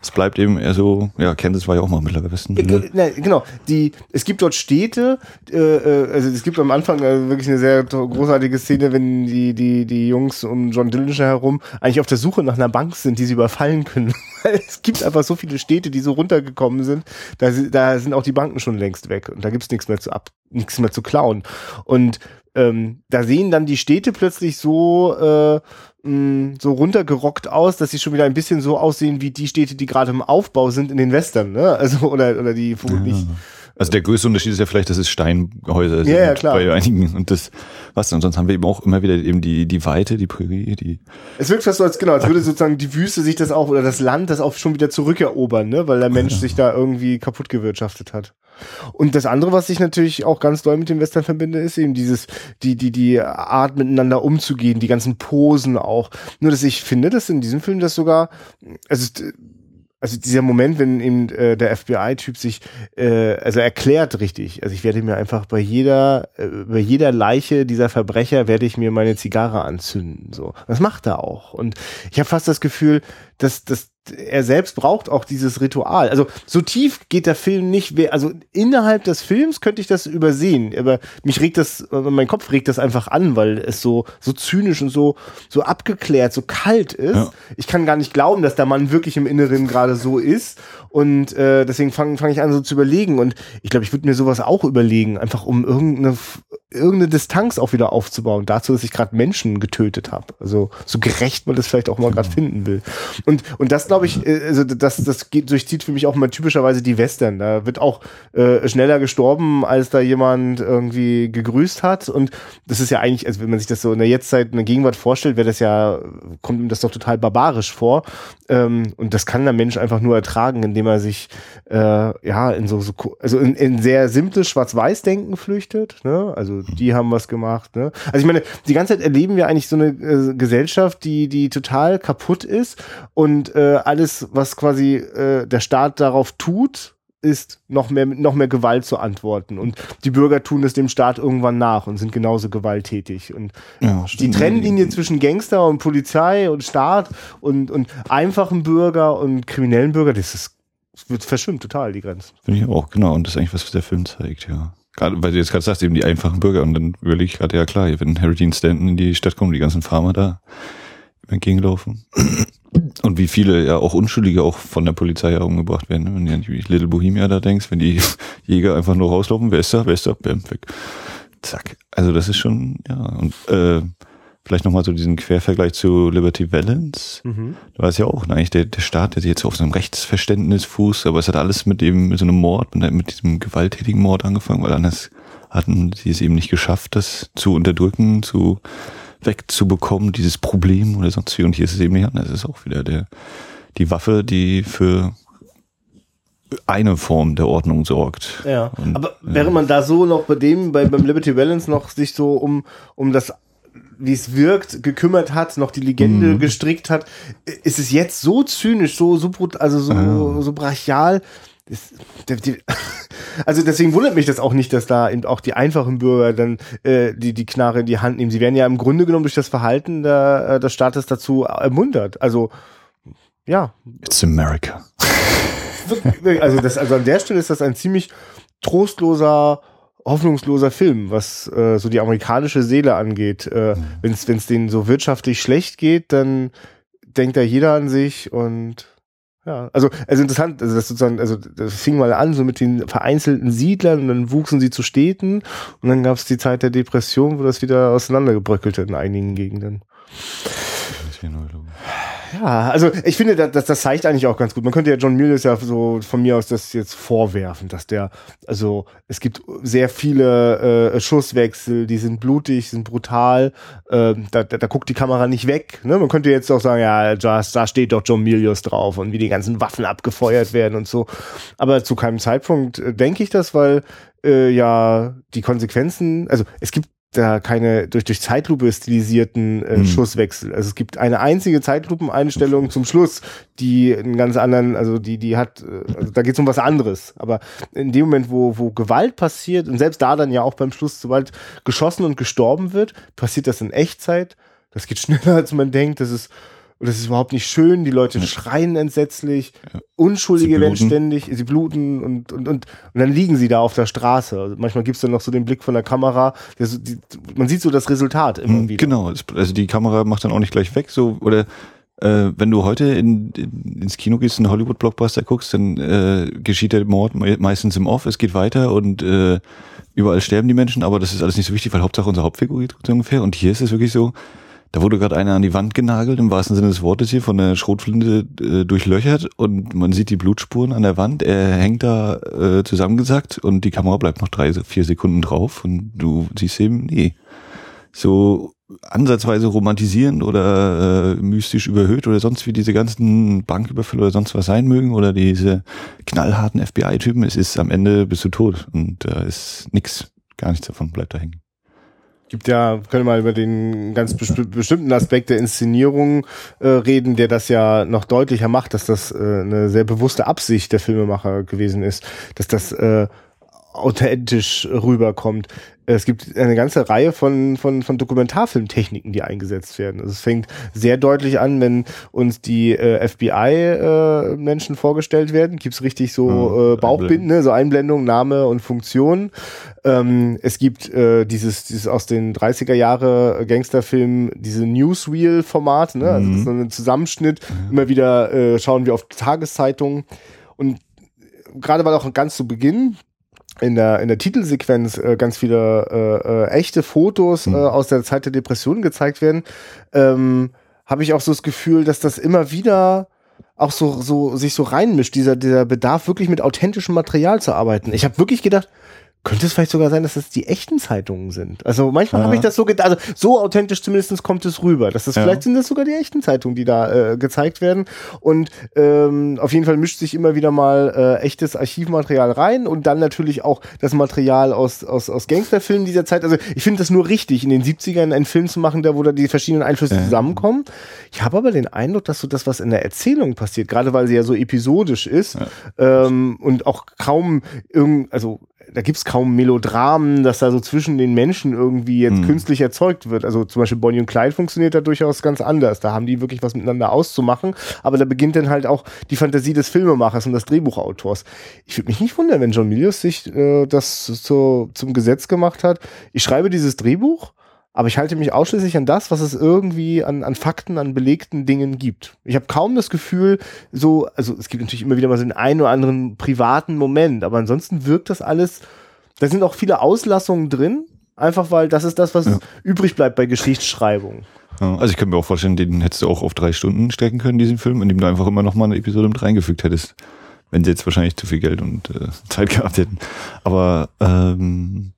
es bleibt eben eher so, ja, Kansas war ja auch mal Mittlerer Westen. Ne? Ja, genau, die, es gibt dort Städte, äh, äh, also es gibt am Anfang äh, wirklich eine sehr großartige Szene, wenn die, die, die Jungs um John Dillinger herum eigentlich auf der Suche nach einer Bank sind, die sie überfallen können. es gibt einfach so viele Städte, die so runtergekommen sind, da, da sind auch die Banken schon längst weg und da gibt's nichts mehr zu ab, nichts mehr zu klauen. Und ähm, da sehen dann die Städte plötzlich so äh, mh, so runtergerockt aus, dass sie schon wieder ein bisschen so aussehen wie die Städte, die gerade im Aufbau sind in den Western, ne? Also oder oder die wo ja. nicht also der größte Unterschied ist ja vielleicht, dass es Steinhäuser sind ja, ja, klar. bei einigen und das was und sonst haben wir eben auch immer wieder eben die die Weite, die Prärie, die Es wirkt fast so als genau, als würde sozusagen die Wüste sich das auch oder das Land das auch schon wieder zurückerobern, ne, weil der Mensch ja. sich da irgendwie kaputt gewirtschaftet hat. Und das andere, was ich natürlich auch ganz doll mit dem Western verbinde, ist eben dieses, die, die, die Art miteinander umzugehen, die ganzen Posen auch. Nur, dass ich finde, dass in diesem Film das sogar, also also dieser Moment, wenn eben äh, der FBI-Typ sich äh, also erklärt richtig, also ich werde mir einfach bei jeder äh, bei jeder Leiche dieser Verbrecher werde ich mir meine Zigarre anzünden so. Das macht er auch und ich habe fast das Gefühl, dass dass er selbst braucht auch dieses Ritual. Also so tief geht der Film nicht. Also innerhalb des Films könnte ich das übersehen, aber mich regt das, mein Kopf regt das einfach an, weil es so so zynisch und so so abgeklärt, so kalt ist. Ja. Ich kann gar nicht glauben, dass der Mann wirklich im Inneren gerade so ist und äh, deswegen fange fang ich an so zu überlegen und ich glaube, ich würde mir sowas auch überlegen, einfach um irgendeine irgendeine Distanz auch wieder aufzubauen, dazu, dass ich gerade Menschen getötet habe. Also so gerecht man das vielleicht auch mal gerade finden will. Und und das glaube ich, äh, also das das geht durchzieht für mich auch mal typischerweise die Western. Da wird auch äh, schneller gestorben, als da jemand irgendwie gegrüßt hat. Und das ist ja eigentlich, also wenn man sich das so in der Jetztzeit, in der Gegenwart vorstellt, wäre das ja kommt ihm das doch total barbarisch vor. Ähm, und das kann der Mensch einfach nur ertragen, indem er sich äh, ja in so, so also in, in sehr simples Schwarz-Weiß-Denken flüchtet. Ne? Also die haben was gemacht. Ne? Also ich meine, die ganze Zeit erleben wir eigentlich so eine äh, Gesellschaft, die, die total kaputt ist und äh, alles, was quasi äh, der Staat darauf tut, ist noch mehr noch mehr Gewalt zu antworten. Und die Bürger tun es dem Staat irgendwann nach und sind genauso gewalttätig. Und ja, die Trennlinie zwischen Gangster und Polizei und Staat und und einfachen Bürger und kriminellen Bürger das ist wird verschwimmt total die Grenzen. Finde ich auch genau. Und das ist eigentlich was der Film zeigt ja. Gerade, weil du jetzt gerade sagst, eben die einfachen Bürger. Und dann überlege ich gerade, ja klar, wenn Harry Dean Stanton in die Stadt kommt, die ganzen Farmer da entgegenlaufen. Und wie viele ja auch Unschuldige auch von der Polizei umgebracht werden. Wenn du an die Little Bohemia da denkst, wenn die Jäger einfach nur rauslaufen, wer ist da, wer ist da, bam, weg. Zack. Also das ist schon, ja. Und äh, Vielleicht nochmal so diesen Quervergleich zu Liberty Valance. Mhm. Da war es ja auch ne, eigentlich der, der Staat, der sich jetzt auf so einem Rechtsverständnis fußt, aber es hat alles mit dem, mit so einem Mord, mit, mit diesem gewalttätigen Mord angefangen, weil anders hatten sie es eben nicht geschafft, das zu unterdrücken, zu wegzubekommen, dieses Problem oder sonst wie. Und hier ist es eben nicht anders. Es ist auch wieder der, die Waffe, die für eine Form der Ordnung sorgt. Ja, und, aber wäre man da so noch bei dem, bei, beim Liberty Balance noch sich so um, um das wie es wirkt, gekümmert hat, noch die Legende mhm. gestrickt hat, ist es jetzt so zynisch, so, so also so, ah. so brachial. Ist, die, also deswegen wundert mich das auch nicht, dass da eben auch die einfachen Bürger dann äh, die, die Knarre in die Hand nehmen. Sie werden ja im Grunde genommen durch das Verhalten der, äh, des Staates dazu ermuntert. Also, ja. It's America. Also, das, also an der Stelle ist das ein ziemlich trostloser hoffnungsloser Film, was äh, so die amerikanische Seele angeht. Äh, mhm. Wenn es denen so wirtschaftlich schlecht geht, dann denkt da jeder an sich und ja, also, also interessant, also das sozusagen, also das fing mal an, so mit den vereinzelten Siedlern und dann wuchsen sie zu Städten und dann gab es die Zeit der Depression, wo das wieder auseinandergebröckelte in einigen Gegenden. Ja, also ich finde, das, das zeigt eigentlich auch ganz gut. Man könnte ja John Milius ja so von mir aus das jetzt vorwerfen, dass der, also es gibt sehr viele äh, Schusswechsel, die sind blutig, sind brutal. Äh, da, da, da guckt die Kamera nicht weg. Ne? Man könnte jetzt auch sagen, ja, da, da steht doch John Milius drauf und wie die ganzen Waffen abgefeuert werden und so. Aber zu keinem Zeitpunkt äh, denke ich das, weil äh, ja die Konsequenzen, also es gibt da keine durch, durch Zeitlupe stilisierten äh, mhm. Schusswechsel. Also es gibt eine einzige Zeitlupeneinstellung zum Schluss, die einen ganz anderen, also die, die hat, äh, also da geht es um was anderes. Aber in dem Moment, wo, wo Gewalt passiert, und selbst da dann ja auch beim Schluss, sobald geschossen und gestorben wird, passiert das in Echtzeit. Das geht schneller, als man denkt. Das ist und das ist überhaupt nicht schön. Die Leute ja. schreien entsetzlich. Ja. Unschuldige werden ständig, sie bluten und, und, und, und dann liegen sie da auf der Straße. Also manchmal gibt's dann noch so den Blick von der Kamera. Der, die, man sieht so das Resultat immer mhm, wieder. Genau, also die Kamera macht dann auch nicht gleich weg. So, oder äh, wenn du heute in, in, ins Kino gehst, einen Hollywood-Blockbuster guckst, dann äh, geschieht der Mord meistens im Off, es geht weiter und äh, überall sterben die Menschen, aber das ist alles nicht so wichtig, weil Hauptsache unsere Hauptfigur geht so ungefähr. Und hier ist es wirklich so, da wurde gerade einer an die Wand genagelt, im wahrsten Sinne des Wortes hier, von der Schrotflinte äh, durchlöchert und man sieht die Blutspuren an der Wand. Er hängt da äh, zusammengesackt und die Kamera bleibt noch drei, vier Sekunden drauf und du siehst eben, nee, so ansatzweise romantisierend oder äh, mystisch überhöht oder sonst wie diese ganzen Banküberfälle oder sonst was sein mögen oder diese knallharten FBI-Typen, es ist am Ende bist du tot und da äh, ist nix, gar nichts davon bleibt da hängen gibt ja, können wir mal über den ganz besti bestimmten Aspekt der Inszenierung äh, reden, der das ja noch deutlicher macht, dass das äh, eine sehr bewusste Absicht der Filmemacher gewesen ist, dass das äh, authentisch rüberkommt es gibt eine ganze Reihe von, von, von Dokumentarfilmtechniken, die eingesetzt werden. Also es fängt sehr deutlich an, wenn uns die äh, FBI-Menschen äh, vorgestellt werden. Gibt's richtig so hm, äh, Bauchbinden, ne? so Einblendung, Name und Funktion. Ähm, es gibt äh, dieses, dieses aus den 30er Jahre Gangsterfilm, diese Newsreel-Format, ne? also das ist mhm. so ein Zusammenschnitt. Mhm. Immer wieder äh, schauen wir auf Tageszeitungen und gerade weil auch ganz zu Beginn in der, in der Titelsequenz äh, ganz viele äh, äh, echte Fotos mhm. äh, aus der Zeit der Depression gezeigt werden, ähm, habe ich auch so das Gefühl, dass das immer wieder auch so, so sich so reinmischt, dieser, dieser Bedarf, wirklich mit authentischem Material zu arbeiten. Ich habe wirklich gedacht, könnte es vielleicht sogar sein, dass das die echten Zeitungen sind. Also manchmal ja. habe ich das so gedacht, also so authentisch zumindest kommt es rüber. Dass das ja. vielleicht sind das sogar die echten Zeitungen, die da äh, gezeigt werden. Und ähm, auf jeden Fall mischt sich immer wieder mal äh, echtes Archivmaterial rein und dann natürlich auch das Material aus, aus, aus Gangsterfilmen dieser Zeit. Also ich finde das nur richtig, in den 70ern einen Film zu machen, da wo da die verschiedenen Einflüsse ja. zusammenkommen. Ich habe aber den Eindruck, dass so das, was in der Erzählung passiert, gerade weil sie ja so episodisch ist ähm, und auch kaum irgend, also da gibt's kaum Melodramen, dass da so zwischen den Menschen irgendwie jetzt mhm. künstlich erzeugt wird. Also zum Beispiel Bonnie und Clyde funktioniert da durchaus ganz anders. Da haben die wirklich was miteinander auszumachen. Aber da beginnt dann halt auch die Fantasie des Filmemachers und des Drehbuchautors. Ich würde mich nicht wundern, wenn John Milius sich äh, das so, zum Gesetz gemacht hat. Ich schreibe dieses Drehbuch aber ich halte mich ausschließlich an das, was es irgendwie an, an Fakten, an belegten Dingen gibt. Ich habe kaum das Gefühl, so, also es gibt natürlich immer wieder mal so den einen oder anderen privaten Moment, aber ansonsten wirkt das alles, da sind auch viele Auslassungen drin, einfach weil das ist das, was ja. übrig bleibt bei Geschichtsschreibung. Ja, also ich könnte mir auch vorstellen, den hättest du auch auf drei Stunden strecken können, diesen Film, in dem du einfach immer noch mal eine Episode mit reingefügt hättest. Wenn sie jetzt wahrscheinlich zu viel Geld und äh, Zeit gehabt hätten. Aber ähm,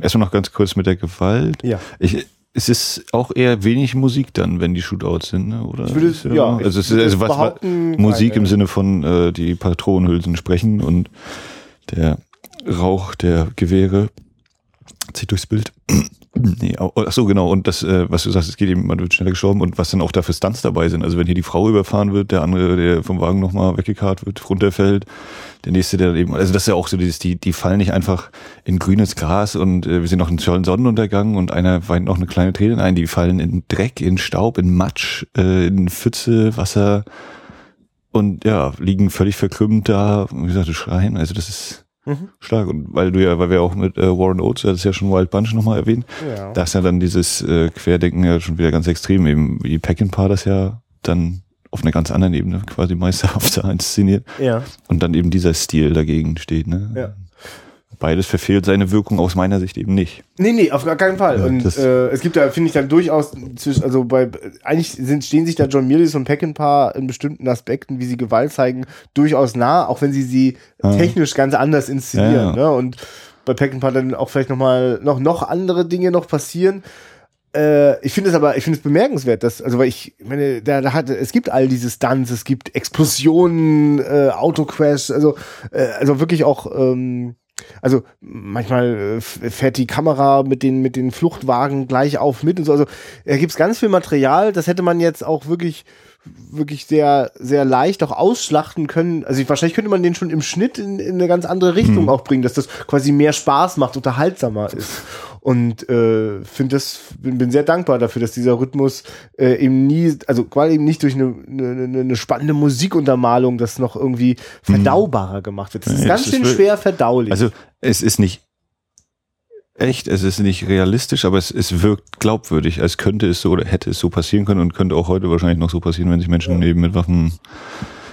Erstmal noch ganz kurz mit der Gewalt. Ja. Ich, es ist auch eher wenig Musik dann, wenn die Shootouts sind, ne? oder? Ich würde, ja, ja, also es ist also was, Musik im Sinne von äh, die Patronenhülsen sprechen und der Rauch der Gewehre zieht durchs Bild. Nee, ach so, genau. Und das, äh, was du sagst, es geht eben, man wird schneller gestorben und was dann auch da für Stunts dabei sind. Also wenn hier die Frau überfahren wird, der andere, der vom Wagen nochmal weggekarrt wird, runterfällt, der nächste, der eben, also das ist ja auch so dieses, die, die fallen nicht einfach in grünes Gras und äh, wir sind noch einen tollen Sonnenuntergang und einer weint noch eine kleine Träne ein, die fallen in Dreck, in Staub, in Matsch, äh, in Pfütze, Wasser und ja, liegen völlig verkrümmt da, wie gesagt, schreien. Also das ist Mhm. Stark. Und weil du ja, weil wir auch mit äh, Warren Oates, das ist ja schon Wild Bunch nochmal erwähnt, ja. da ist ja dann dieses äh, Querdenken ja schon wieder ganz extrem, eben wie Peckinpah das ja dann auf einer ganz anderen Ebene quasi meisterhaft inszeniert. Ja. Und dann eben dieser Stil dagegen steht, ne? Ja. Beides verfehlt seine Wirkung aus meiner Sicht eben nicht. Nee, nee, auf gar keinen Fall. Ja, und äh, es gibt da, finde ich, dann durchaus zwischen, also bei, eigentlich sind, stehen sich da John Milius und Peckinpah in bestimmten Aspekten, wie sie Gewalt zeigen, durchaus nah, auch wenn sie sie Ja. technisch ganz anders inszenieren. Ne? Und bei Peckinpah dann auch vielleicht nochmal noch, noch andere Dinge noch passieren. Äh, ich finde es aber, ich finde es bemerkenswert, dass, also weil ich meine, da, da hat, es gibt all diese Stunts, es gibt Explosionen, äh, Autocrash, also, äh, also wirklich auch, ähm, also manchmal äh, fährt die Kamera mit den, mit den Fluchtwagen gleich auf mit und so. Also da gibt's ganz viel Material, das hätte man jetzt auch wirklich wirklich sehr, sehr leicht auch ausschlachten können. Also ich, wahrscheinlich könnte man den schon im Schnitt in, in eine ganz andere Richtung auch bringen, dass das quasi mehr Spaß macht, unterhaltsamer ist. Und äh, finde das, bin, bin sehr dankbar dafür, dass dieser Rhythmus äh, eben nie, also quasi eben nicht durch eine, eine, eine- spannende Musikuntermalung das noch irgendwie verdaubarer gemacht wird. Das ist Nee, ganz das schön schwer verdaulich. Also es ist nicht echt, es ist nicht realistisch, aber es, es wirkt glaubwürdig, als könnte es so oder hätte es so passieren können und könnte auch heute wahrscheinlich noch so passieren, wenn sich Menschen eben mit Waffen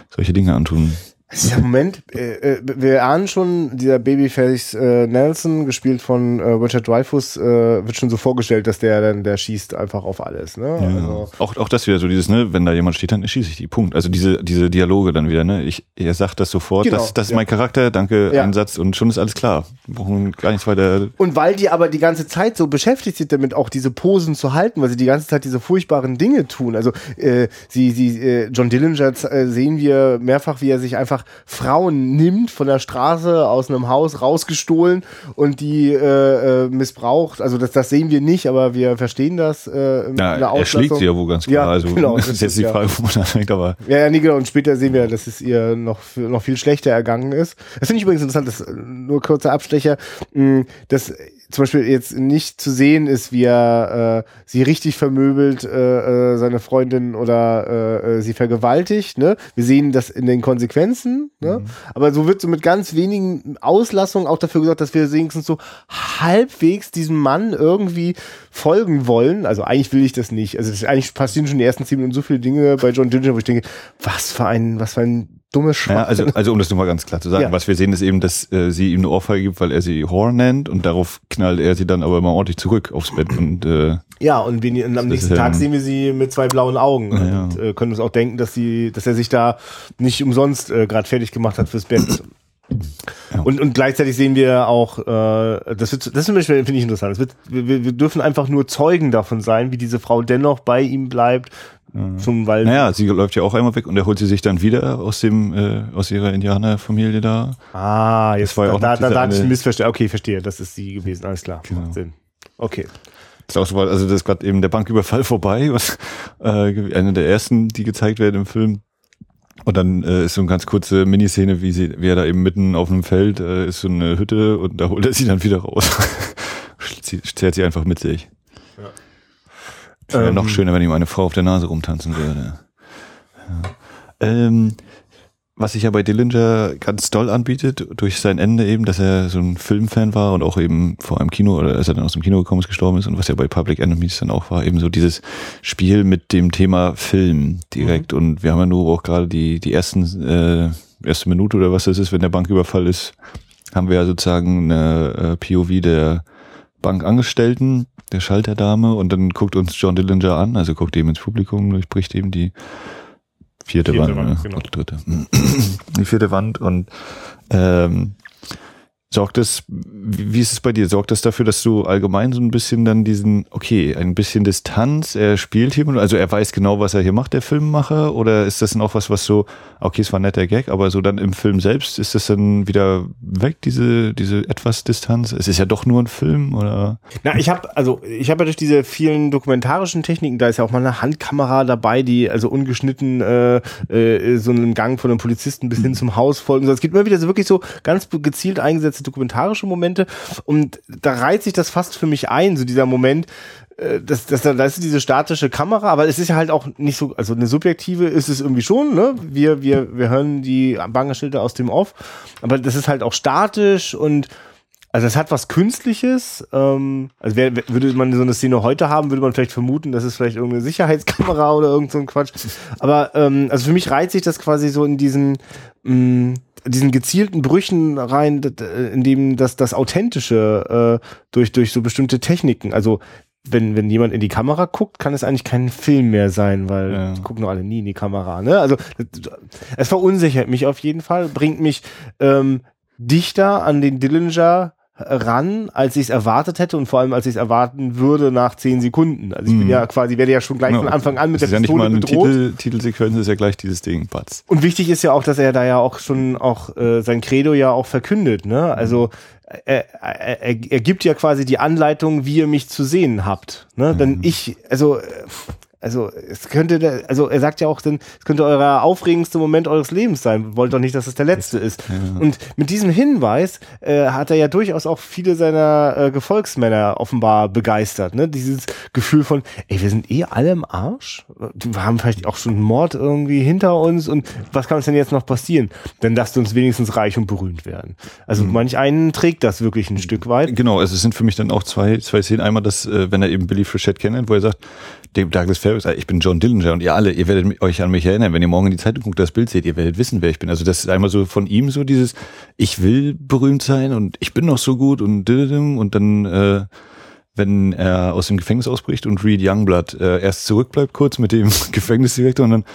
solche Dinge antun. Dieser Moment, äh, äh, wir ahnen schon, dieser Babyface äh, Nelson, gespielt von äh, Richard Dreyfuss, äh, wird schon so vorgestellt, dass der dann, der schießt einfach auf alles. Ne? Ja. Also, auch, auch das wieder so dieses, ne, wenn da jemand steht, dann schieße ich die. Punkt. Also diese, diese Dialoge dann wieder, ne? Ich, er sagt das sofort, Genau, das, das ist ja. mein Charakter, danke, Ja. Einsatz und schon ist alles klar. Wir brauchen gar nichts weiter. und weil die aber die ganze Zeit so beschäftigt sind damit, auch diese Posen zu halten, weil sie die ganze Zeit diese furchtbaren Dinge tun. Also äh, sie, sie, äh, John Dillinger äh, sehen wir mehrfach, wie er sich einfach Frauen nimmt von der Straße aus einem Haus rausgestohlen und die äh, äh, missbraucht. Also das, das sehen wir nicht, aber wir verstehen das äh, Ja, er schlägt sie ja wohl ganz klar. Ja, also genau, das ist jetzt die. Frage, wo man anfängt, aber Ja, ja, nee, genau. Und später sehen wir, dass es ihr noch, noch viel schlechter ergangen ist. Das finde ich übrigens interessant, das äh, nur kurzer Abstecher, mh, dass zum Beispiel jetzt nicht zu sehen ist, wie er äh, sie richtig vermöbelt, äh, äh, seine Freundin oder äh, äh, sie vergewaltigt. Ne? Wir sehen das in den Konsequenzen, ne? aber so wird so mit ganz wenigen Auslassungen auch dafür gesorgt, dass wir wenigstens so halbwegs diesem Mann irgendwie folgen wollen. Also eigentlich will ich das nicht. Also das, eigentlich passieren schon die ersten zehn Minuten so viele Dinge bei John Dillinger, wo ich denke, was für ein, was für ein dummes Schwein. Ja, also, also um das nochmal ganz klar zu sagen, Ja. was wir sehen, ist eben, dass äh, sie ihm eine Ohrfeige gibt, weil er sie Whore nennt und darauf knallt er sie dann aber immer ordentlich zurück aufs Bett und äh, Ja, und, wir, und am nächsten Tag sehen wir sie mit zwei blauen Augen Ja, und äh, können uns auch denken, dass sie, dass er sich da nicht umsonst äh, gerade fertig gemacht hat fürs Bett. Und, und gleichzeitig sehen wir auch, äh, das, wird, das zum Beispiel finde ich interessant. Es wird, wir, wir dürfen einfach nur Zeugen davon sein, wie diese Frau dennoch bei ihm bleibt, schon weil naja, sie läuft ja auch einmal weg und er holt sie sich dann wieder aus dem äh, aus ihrer Indianerfamilie da. Ah, jetzt Das war ja auch da, da, da hatte ich ein Missverständnis. Okay, verstehe, das ist sie gewesen, alles klar. Genau. Macht Sinn. Okay. Das ist auch so, also das ist gerade eben der Banküberfall vorbei, was äh, eine der ersten, die gezeigt werden im Film. Und dann äh, ist so eine ganz kurze Miniszene, wie sie, wie er da eben mitten auf einem Feld äh, ist so eine Hütte und da holt er sie dann wieder raus. Zerrt sie einfach mit sich. Ja. Wäre Ähm, noch schöner, wenn ihm eine Frau auf der Nase rumtanzen würde. Ja. Ähm, was sich ja bei Dillinger ganz doll anbietet, durch sein Ende eben, dass er so ein Filmfan war und auch eben vor einem Kino, oder als er dann aus dem Kino gekommen ist, gestorben ist und was ja bei Public Enemies dann auch war, eben so dieses Spiel mit dem Thema Film direkt. Und wir haben ja nur auch gerade die, die ersten, äh, erste Minute oder was das ist, wenn der Banküberfall ist, haben wir ja sozusagen eine äh, POV der Bankangestellten, der Schalterdame und dann guckt uns John Dillinger an, also guckt eben ins Publikum, durchbricht eben die vierte, Vierte Wand, Wand, ne? genau. Oder dritte. die vierte Wand und ähm, sorgt das, wie ist es bei dir? Sorgt das dafür, dass du allgemein so ein bisschen dann diesen, okay, ein bisschen Distanz, er spielt hier, also er weiß genau, was er hier macht, der Filmemacher, oder ist das dann auch was, was so, okay, es war ein netter Gag, aber so dann im Film selbst, ist das dann wieder weg, diese, diese etwas Distanz? Es ist ja doch nur ein Film, oder? Na, ich habe also ich habe ja durch diese vielen dokumentarischen Techniken, da ist ja auch mal eine Handkamera dabei, die also ungeschnitten äh, äh, so einen Gang von einem Polizisten bis hin zum Haus folgen. Es gibt immer wieder so wirklich so ganz gezielt eingesetzte dokumentarische Momente und da reiht sich das fast für mich ein, so dieser Moment, äh, das, das, da ist diese statische Kamera, aber es ist ja halt auch nicht so, also eine subjektive ist es irgendwie schon, ne? Wir, wir, wir hören die Bangerschilder aus dem Off, aber das ist halt auch statisch und also es hat was Künstliches. Ähm, also wär- würde man so eine Szene heute haben, würde man vielleicht vermuten, das ist vielleicht irgendeine Sicherheitskamera oder irgend so ein Quatsch. Aber ähm, also für mich reiht sich das quasi so in diesen mh, diesen gezielten Brüchen rein, in dem das, das Authentische äh, durch, durch so bestimmte Techniken, also wenn, wenn jemand in die Kamera guckt, kann es eigentlich kein Film mehr sein, weil ja. gucken doch alle nie in die Kamera. Ne? Also es verunsichert mich auf jeden Fall, bringt mich ähm, dichter an den Dillinger ran, als ich es erwartet hätte und vor allem als ich es erwarten würde nach zehn Sekunden. Also ich bin mhm. ja quasi, werde ja schon gleich genau. von Anfang an mit der Pistole ja nicht mal bedroht. Titel, Titelsequenz ist ja gleich dieses Ding, Patz. Und wichtig ist ja auch, dass er da ja auch schon auch äh, sein Credo ja auch verkündet, ne? Also er, er, er, er gibt ja quasi die Anleitung, wie ihr mich zu sehen habt. Ne? Mhm. Denn ich, also äh, also es könnte, also er sagt ja auch, es könnte euer aufregendste Moment eures Lebens sein. Wollt doch nicht, dass es der letzte ist. Ja. Und mit diesem Hinweis äh, hat er ja durchaus auch viele seiner äh, Gefolgsmänner offenbar begeistert. Ne? Dieses Gefühl von, ey, wir sind eh alle im Arsch. Wir haben vielleicht auch schon einen Mord irgendwie hinter uns und was kann uns denn jetzt noch passieren? Dann lasst uns wenigstens reich und berühmt werden. Also mhm. manch einen trägt das wirklich ein Stück weit. Genau, also es sind für mich dann auch zwei, zwei Szenen. Einmal, dass, äh, wenn er eben Billy Frechette kennt, wo er sagt, dem Douglas Fairbanks, ich bin John Dillinger und ihr alle, ihr werdet euch an mich erinnern, wenn ihr morgen in die Zeitung guckt, das Bild seht, ihr werdet wissen, wer ich bin. Also das ist einmal so von ihm so dieses, ich will berühmt sein und ich bin noch so gut und und dann, äh, wenn er aus dem Gefängnis ausbricht und Reed Youngblood äh, erst zurückbleibt kurz mit dem Gefängnisdirektor und dann,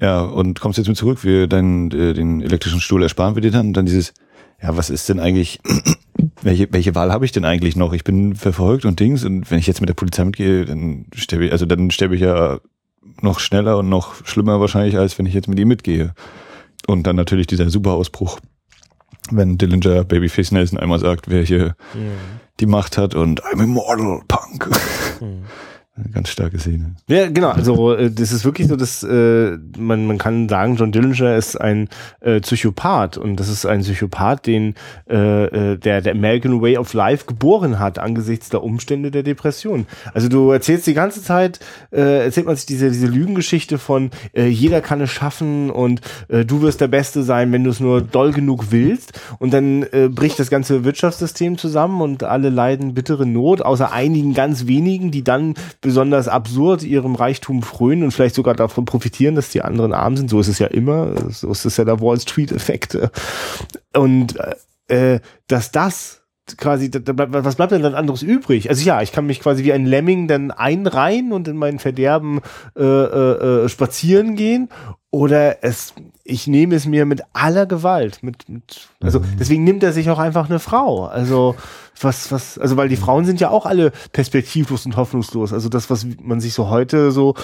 ja, und kommst jetzt mit zurück, wir deinen, äh, den elektrischen Stuhl ersparen wir dir dann und dann dieses, ja, was ist denn eigentlich, welche, welche Wahl habe ich denn eigentlich noch? Ich bin verfolgt und Dings und wenn ich jetzt mit der Polizei mitgehe, dann sterbe ich, also dann sterbe ich ja noch schneller und noch schlimmer wahrscheinlich, als wenn ich jetzt mit ihm mitgehe. Und dann natürlich dieser Superausbruch, wenn Dillinger Babyface Nelson einmal sagt, wer hier mhm. die Macht hat und I'm immortal, Punk. Mhm. Ganz starke Szene. Ja, genau. Also äh, das ist wirklich so, dass äh, man, man kann sagen, John Dillinger ist ein äh, Psychopath und das ist ein Psychopath, den äh, äh, der der American Way of Life geboren hat angesichts der Umstände der Depression. Also du erzählst die ganze Zeit, äh, erzählt man sich diese diese Lügengeschichte von äh, jeder kann es schaffen und äh, du wirst der Beste sein, wenn du es nur doll genug willst und dann äh, bricht das ganze Wirtschaftssystem zusammen und alle leiden bittere Not, außer einigen ganz wenigen, die dann besonders absurd ihrem Reichtum frönen und vielleicht sogar davon profitieren, dass die anderen arm sind. So ist es ja immer. So ist es ja der Wall Street-Effekt. Und äh, dass das quasi, was bleibt denn dann anderes übrig? Also ja, ich kann mich quasi wie ein Lemming dann einreihen und in mein Verderben äh, äh, äh spazieren gehen oder es, ich nehme es mir mit aller Gewalt, mit, mit also mhm. deswegen nimmt er sich auch einfach eine Frau. Also was, was, also weil die Frauen sind ja auch alle perspektivlos und hoffnungslos. Also das, was man sich so heute so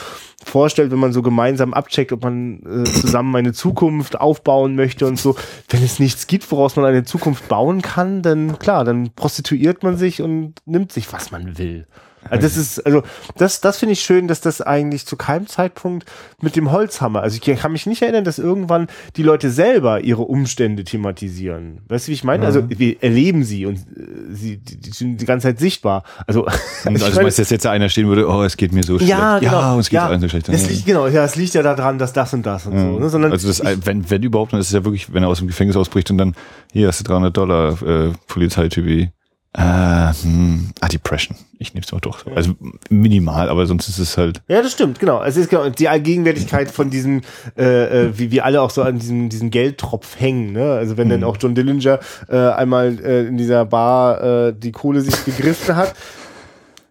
vorstellt, wenn man so gemeinsam abcheckt, ob man äh, zusammen eine Zukunft aufbauen möchte und so. Wenn es nichts gibt, woraus man eine Zukunft bauen kann, dann klar, dann prostituiert man sich und nimmt sich, was man will. Also das ist, also das, das finde ich schön, dass das eigentlich zu keinem Zeitpunkt mit dem Holzhammer, also ich kann mich nicht erinnern, dass irgendwann die Leute selber ihre Umstände thematisieren. Weißt du, wie ich meine? Also mhm. wir erleben sie und äh, sie die, sind die ganze Zeit sichtbar. Also, also, also ich meine, dass jetzt einer stehen würde, oh, es geht mir so schlecht. Ja, genau. Ja, und es geht ja, allen so schlecht. Es liegt, genau, ja, es liegt ja daran, dass das und das und ja. so. Ne? Sondern also das, ich, wenn, wenn überhaupt, dann ist es ja wirklich, wenn er aus dem Gefängnis ausbricht und dann, hier hast du 300 Dollar äh, Polizeitypi äh, hm, ah, Depression. Ich nehme es mal durch. Also minimal, aber sonst ist es halt. Ja, das stimmt, genau. Es ist genau die Allgegenwärtigkeit von diesem, äh, äh, wie wir alle auch so an diesem, diesem Geldtropf hängen. Ne? Also wenn mhm. dann auch John Dillinger äh, einmal äh, in dieser Bar äh, die Kohle sich gegriffen hat,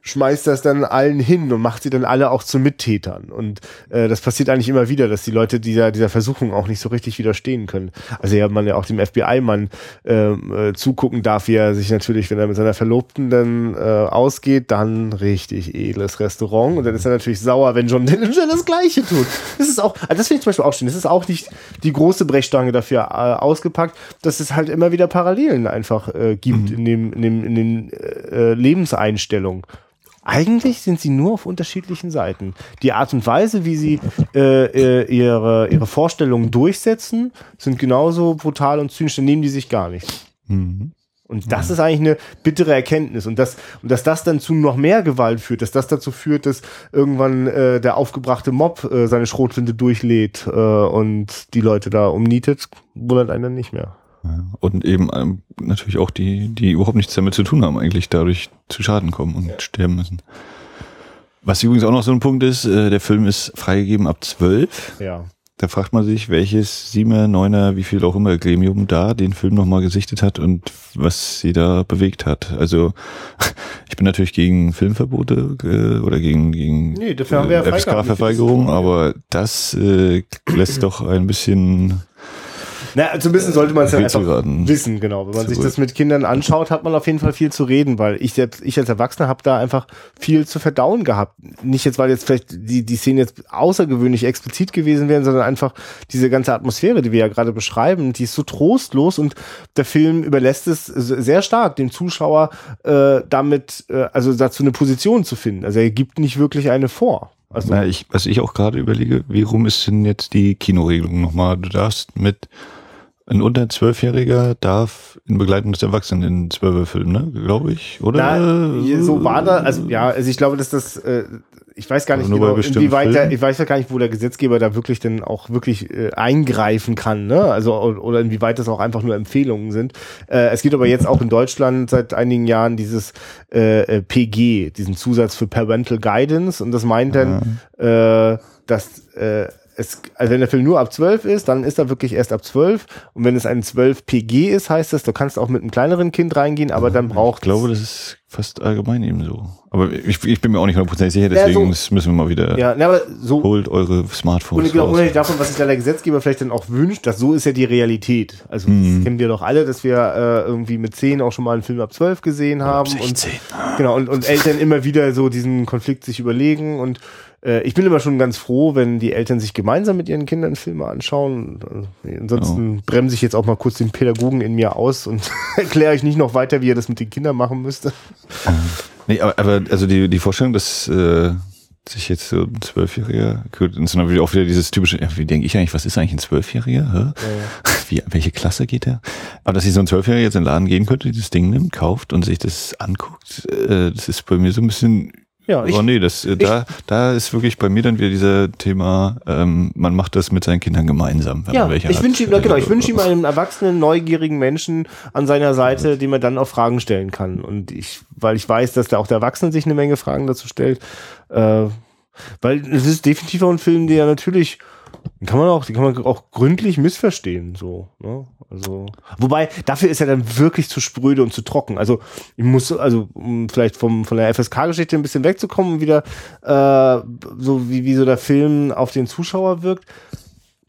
schmeißt das dann allen hin und macht sie dann alle auch zu Mittätern. Und äh, das passiert eigentlich immer wieder, dass die Leute dieser, dieser Versuchung auch nicht so richtig widerstehen können. Also ja, man ja auch dem FBI-Mann ähm, äh, zugucken darf, wie er sich natürlich, wenn er mit seiner Verlobten dann äh, ausgeht, dann richtig edles Restaurant. Und dann ist er natürlich sauer, wenn John Dillinger das Gleiche tut. Das ist auch, also das finde ich zum Beispiel auch schön. Das ist auch nicht die große Brechstange dafür äh, ausgepackt, dass es halt immer wieder Parallelen einfach äh, gibt mhm. in dem, in dem, in den äh, Lebenseinstellungen eigentlich sind sie nur auf unterschiedlichen Seiten. Die Art und Weise, wie sie äh, äh, ihre, ihre Vorstellungen durchsetzen, sind genauso brutal und zynisch, dann nehmen die sich gar nicht. Mhm. Und das ist eigentlich eine bittere Erkenntnis. Und, das, und dass das dann zu noch mehr Gewalt führt, dass das dazu führt, dass irgendwann äh, der aufgebrachte Mob äh, seine Schrotflinte durchlädt äh, und die Leute da umnietet, wundert einen dann nicht mehr. Und eben ähm, natürlich auch die, die überhaupt nichts damit zu tun haben, eigentlich dadurch zu Schaden kommen und ja. sterben müssen. Was übrigens auch noch so ein Punkt ist, äh, der Film ist freigegeben ab zwölf. Ja. da fragt man sich, welches Siemer, Neuner, wie viel auch immer Gremium da den Film nochmal gesichtet hat und was sie da bewegt hat. Also ich bin natürlich gegen Filmverbote äh, oder gegen, gegen nee, dafür haben wir ja FSK-Verweigerung, aber das äh, lässt doch ein bisschen na, zumindest sollte man es ja einfach wissen, genau. Wenn man sich das mit Kindern anschaut, hat man auf jeden Fall viel zu reden, weil ich selbst, ich als Erwachsener habe da einfach viel zu verdauen gehabt. Nicht jetzt, weil jetzt vielleicht die, die Szenen jetzt außergewöhnlich explizit gewesen wären, sondern einfach diese ganze Atmosphäre, die wir ja gerade beschreiben, die ist so trostlos und der Film überlässt es sehr stark dem Zuschauer äh, damit, äh, also dazu eine Position zu finden. Also er gibt nicht wirklich eine vor. Also, Na, ich, was ich auch gerade überlege, wie rum ist denn jetzt die Kinoregelung nochmal? Du darfst mit ein unter Zwölfjähriger darf in Begleitung des Erwachsenen in Zwölferfilm, ne? Glaube ich, oder? Na, so war da, also ja, also ich glaube, dass das, äh, ich weiß gar nicht genau, inwieweit der, ich weiß ja gar nicht, wo der Gesetzgeber da wirklich dann auch wirklich äh, eingreifen kann, ne? Also oder inwieweit das auch einfach nur Empfehlungen sind. Äh, es gibt aber jetzt auch in Deutschland seit einigen Jahren dieses äh, äh PG, diesen Zusatz für Parental Guidance und das meint dann, ja. äh, dass äh, es, also wenn der Film nur ab 12 ist, dann ist er wirklich erst ab 12. Und wenn es ein 12 PG ist, heißt das, du kannst auch mit einem kleineren Kind reingehen, aber dann braucht Ich glaube, das ist fast allgemein eben so. Aber ich, ich bin mir auch nicht hundertprozentig sicher, deswegen ja, so, müssen wir mal wieder. Ja, na, aber so. Holt eure Smartphones. Und genau, unabhängig davon, was sich da der Gesetzgeber vielleicht dann auch wünscht, dass so ist ja die Realität. Also mhm. das kennen wir doch alle, dass wir äh, irgendwie mit 10 auch schon mal einen Film ab 12 gesehen haben. Ab 16. Und, genau, und, und Eltern immer wieder so diesen Konflikt sich überlegen und äh, ich bin immer schon ganz froh, wenn die Eltern sich gemeinsam mit ihren Kindern Filme anschauen. Also, ansonsten oh. bremse ich jetzt auch mal kurz den Pädagogen in mir aus und erkläre ich nicht noch weiter, wie er das mit den Kindern machen müsste. Nee, aber, aber also die, die Vorstellung, dass äh, sich jetzt so ein Zwölfjähriger, gut, und dann auch wieder dieses typische, wie denke ich eigentlich, was ist eigentlich ein Zwölfjähriger? Ja. Wie, welche Klasse geht der? Aber dass sich so ein Zwölfjähriger jetzt in den Laden gehen könnte, dieses Ding nimmt, kauft und sich das anguckt, äh, das ist bei mir so ein bisschen ja, ich, nee, das, äh, ich, da, da ist wirklich bei mir dann wieder dieser Thema, ähm, man macht das mit seinen Kindern gemeinsam. Wenn ja, man welche ich wünsche ihm, genau, ich wünsche ihm einen erwachsenen, neugierigen Menschen an seiner Seite, dem er dann auch Fragen stellen kann. Und ich, weil ich weiß, dass da auch der Erwachsene sich eine Menge Fragen dazu stellt, äh, weil es ist definitiv auch ein Film, der natürlich den kann man auch, die kann man auch gründlich missverstehen, so, ne? Also, wobei, dafür ist er dann wirklich zu spröde und zu trocken. Also, ich muss, also, um vielleicht vom, von der FSK-Geschichte ein bisschen wegzukommen und wieder, äh, so wie, wie so der Film auf den Zuschauer wirkt.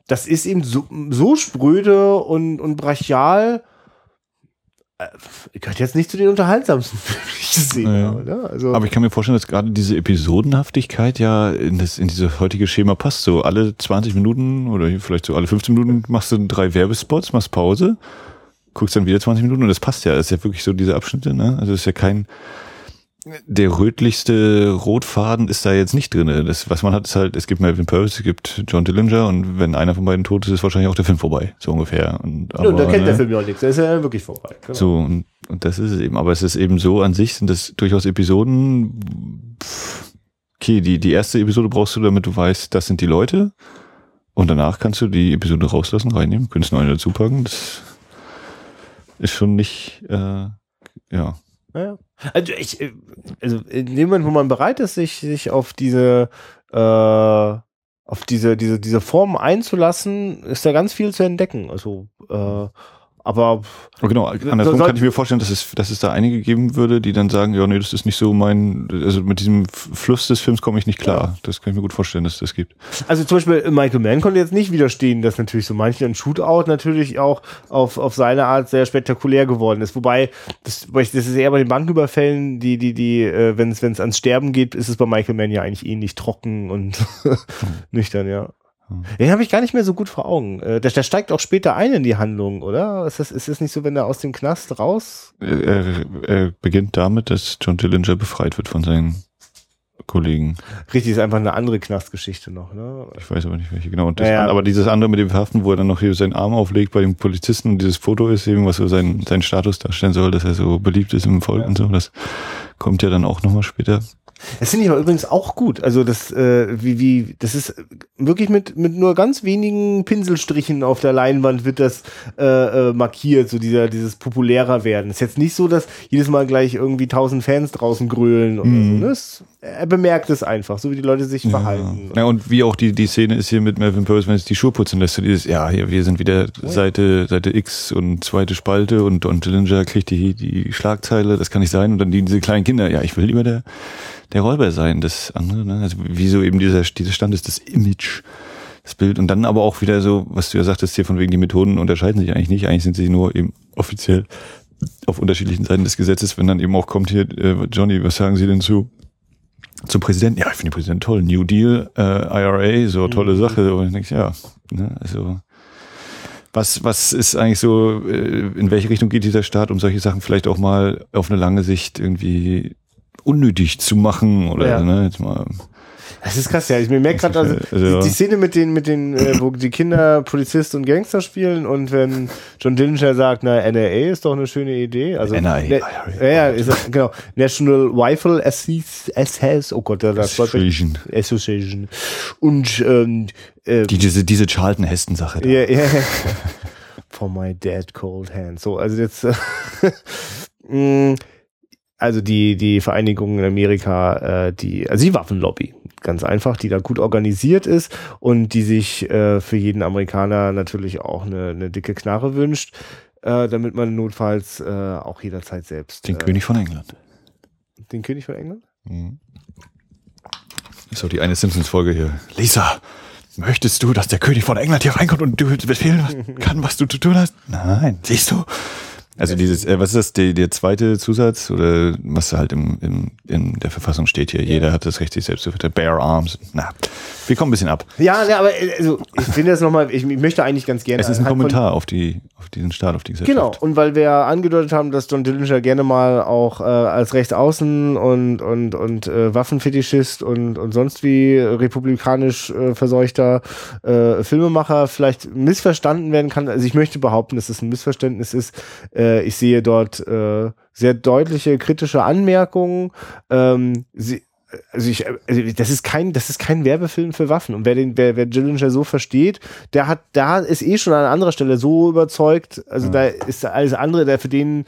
Das ist eben so, so spröde und, und brachial, gehört jetzt nicht zu den unterhaltsamsten Filmen, die ich gesehen naja. habe. Ne? Also Aber ich kann mir vorstellen, dass gerade diese Episodenhaftigkeit ja in, das, in dieses heutige Schema passt. So alle 20 Minuten oder vielleicht so alle 15 Minuten machst du drei Werbespots, machst Pause, guckst dann wieder 20 Minuten und das passt ja. Das ist ja wirklich so diese Abschnitte. Ne? Also das ist ja kein der rötlichste Rotfaden ist da jetzt nicht drin. Das, was man hat, ist halt, es gibt Melvin Purvis, es gibt John Dillinger und wenn einer von beiden tot ist, ist wahrscheinlich auch der Film vorbei, so ungefähr. Und, aber, ja, da kennt ne, der Film ja auch nichts, der ist ja wirklich vorbei. Genau. So, und, und das ist es eben. Aber es ist eben so an sich, sind das durchaus Episoden, okay, die, die erste Episode brauchst du, damit du weißt, das sind die Leute. Und danach kannst du die Episode rauslassen, reinnehmen, könntest noch eine dazu packen. Das ist schon nicht, äh, ja. Ja. Also ich, äh, also in dem Moment, wo man bereit ist, sich, sich auf diese, äh, auf diese, diese, diese Form einzulassen, ist da ganz viel zu entdecken. Also äh, aber oh, genau, andersrum kann ich mir vorstellen, dass es, dass es da einige geben würde, die dann sagen, ja, nee, das ist nicht so mein, also mit diesem Fluss des Films komme ich nicht klar. Das kann ich mir gut vorstellen, dass es das gibt. Also zum Beispiel Michael Mann konnte jetzt nicht widerstehen, dass natürlich so manche ein Shootout natürlich auch auf, auf seine Art sehr spektakulär geworden ist. Wobei, das, das ist eher bei den Banküberfällen, die, die, die, äh, wenn es, wenn es ans Sterben geht, ist es bei Michael Mann ja eigentlich ähnlich trocken und nüchtern, ja. Den habe ich gar nicht mehr so gut vor Augen. Äh, der, der steigt auch später ein in die Handlung, oder? Ist das, ist das nicht so, wenn er aus dem Knast raus? Er, er beginnt damit, dass John Dillinger befreit wird von seinen Kollegen. Richtig, ist einfach eine andere Knastgeschichte noch, ne? Ich weiß aber nicht welche, genau. Das, ja, Aber dieses andere mit dem Verhaften, wo er dann noch hier seinen Arm auflegt bei dem Polizisten und dieses Foto ist eben, was so sein, sein Status darstellen soll, dass er so beliebt ist im Volk ja. und so, das kommt ja dann auch nochmal später. Das finde ich aber übrigens auch gut. Also das, äh, wie, wie, das ist wirklich mit, mit nur ganz wenigen Pinselstrichen auf der Leinwand wird das äh, äh, markiert, so dieser, dieses populärer werden. ist jetzt nicht so, dass jedes Mal gleich irgendwie tausend Fans draußen grölen oder mm. so. Ne? Das, er bemerkt es einfach, so wie die Leute sich ja. verhalten. Ja, und wie auch die, die Szene ist hier mit Melvin Purse, wenn es die Schuhe putzen lässt, so dieses, ja, hier, wir sind wieder oh. Seite, Seite X und zweite Spalte und Don Dillinger kriegt die, die Schlagzeile, das kann nicht sein. Und dann diese kleinen Kinder, ja, ich will lieber der der Räuber sein, das andere, ne? Also wieso eben dieser, dieser Stand ist, das Image, das Bild und dann aber auch wieder so, was du ja sagtest hier von wegen die Methoden unterscheiden sich eigentlich nicht, eigentlich sind sie nur eben offiziell auf unterschiedlichen Seiten des Gesetzes, wenn dann eben auch kommt hier, äh, Johnny, was sagen Sie denn zu zum Präsidenten? Ja, ich finde den Präsidenten toll, New Deal, äh, IRA, so tolle mhm. Sache. Und ich denke, ja, ne, also was, was ist eigentlich so, äh, in welche Richtung geht dieser Staat, um solche Sachen vielleicht auch mal auf eine lange Sicht irgendwie unnötig zu machen oder ja. ne, jetzt mal. Das ist krass, ja. Ich mir merke gerade, also, also, die, die, Szene mit den, mit den, äh, wo die Kinder Polizist und Gangster spielen und wenn John Dillinger sagt, na, NRA ist doch eine schöne Idee. Also, NRA. Ne, ja, ist, genau. National Rifle Assess, oh Gott, das Association. Association. Und, ähm, äh, die, diese, diese Charlton Heston Sache. Ja, ja. For my dead cold hand. So, also jetzt, äh, mh, also die, die Vereinigung in Amerika, äh, die, also die Waffenlobby, ganz einfach, die da gut organisiert ist und die sich äh, für jeden Amerikaner natürlich auch eine, eine dicke Knarre wünscht, äh, damit man notfalls äh, auch jederzeit selbst. Den äh, König von England. Den König von England? Mhm. So, die eine Simpsons-Folge hier. Lisa, möchtest du, dass der König von England hier reinkommt und du befehlen kann, was du zu tun hast? Nein, siehst du? Also dieses, äh, was ist das, der, der zweite Zusatz oder was halt im, im, in der Verfassung steht hier? Jeder hat das Recht, sich selbst zu verteidigen. Bare Arms. Na, wir kommen ein bisschen ab. Ja, ja aber äh, also, ich finde das nochmal, ich, ich möchte eigentlich ganz gerne. Es ist ein Kommentar auf die, auf diesen Staat, auf die Gesellschaft. Genau, und weil wir angedeutet haben, dass John Dillinger gerne mal auch äh, als Rechtsaußen und, und, und äh, Waffenfetischist und, und sonst wie republikanisch äh, verseuchter äh, Filmemacher vielleicht missverstanden werden kann. Also ich möchte behaupten, dass es ein Missverständnis ist. Äh, ich sehe dort äh, sehr deutliche kritische Anmerkungen. Ähm, sie, also ich, also das ist kein, das ist kein Werbefilm für Waffen. Und wer den, wer, wer Dillinger so versteht, der hat, da ist eh schon an anderer Stelle so überzeugt. Also ja. da ist alles andere, der für den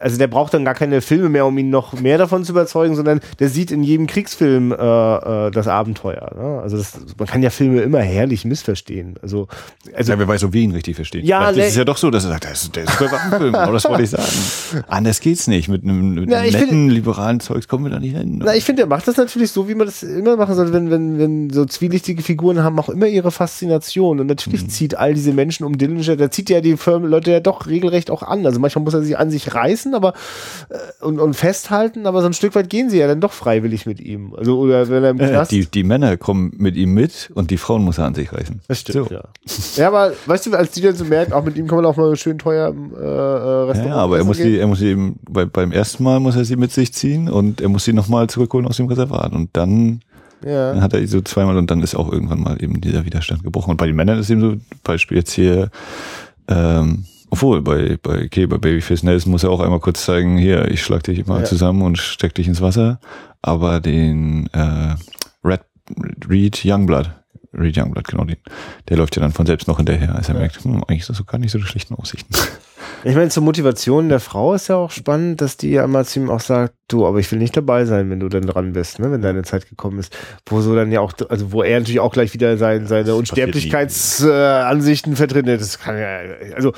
also der braucht dann gar keine Filme mehr, um ihn noch mehr davon zu überzeugen, sondern der sieht in jedem Kriegsfilm äh, äh, das Abenteuer. Ne? Also das, man kann ja Filme immer herrlich missverstehen. Also, also ja, wer weiß, ob wir ihn richtig verstehen. Ja, das ist ja doch so, dass er sagt, das ist der super Waffenfilm. Aber das wollte ich sagen. Anders geht's nicht. Mit einem, mit einem netten, find, liberalen Zeugs kommen wir da nicht hin. Na, ich finde, er macht das natürlich so, wie man das immer machen sollte, wenn, wenn, wenn so zwielichtige Figuren haben auch immer ihre Faszination. Und natürlich mhm. zieht all diese Menschen um Dillinger, der zieht ja die Leute ja doch regelrecht auch an. Also manchmal muss er sich an sich reißen reißen, aber äh, und, und festhalten, aber so ein Stück weit gehen sie ja dann doch freiwillig mit ihm. Also oder wenn er im äh, die, die Männer kommen mit ihm mit und die Frauen muss er an sich reißen. Das stimmt, so. ja. Ja, aber weißt du, als die dann so merken, auch mit ihm kann man auch mal schön teuer im äh, äh Restaurant Ja, aber er muss sie, er muss sie eben bei, beim ersten Mal muss er sie mit sich ziehen und er muss sie nochmal zurückholen aus dem Reservat und dann ja. Dann hat er so zweimal und dann ist auch irgendwann mal eben dieser Widerstand gebrochen. Und bei den Männern ist eben so, Beispiel jetzt hier, ähm, obwohl, bei, bei, okay, bei Babyface Nelson muss er auch einmal kurz zeigen, hier, ich schlag dich mal ja. zusammen und steck dich ins Wasser. Aber den äh, Red Reed Youngblood, Reed Youngblood, genau den, der läuft ja dann von selbst noch hinterher, als er ja. merkt, hm, eigentlich ist das so gar nicht so die schlechten Aussichten. Ich meine, zur Motivation der Frau ist ja auch spannend, dass die ja immer zu ihm auch sagt, du, aber ich will nicht dabei sein, wenn du dann dran bist, ne, wenn deine Zeit gekommen ist. Wo so dann ja auch, also wo er natürlich auch gleich wieder sein, seine Unsterblichkeitsansichten äh, vertritt. Das kann ja, also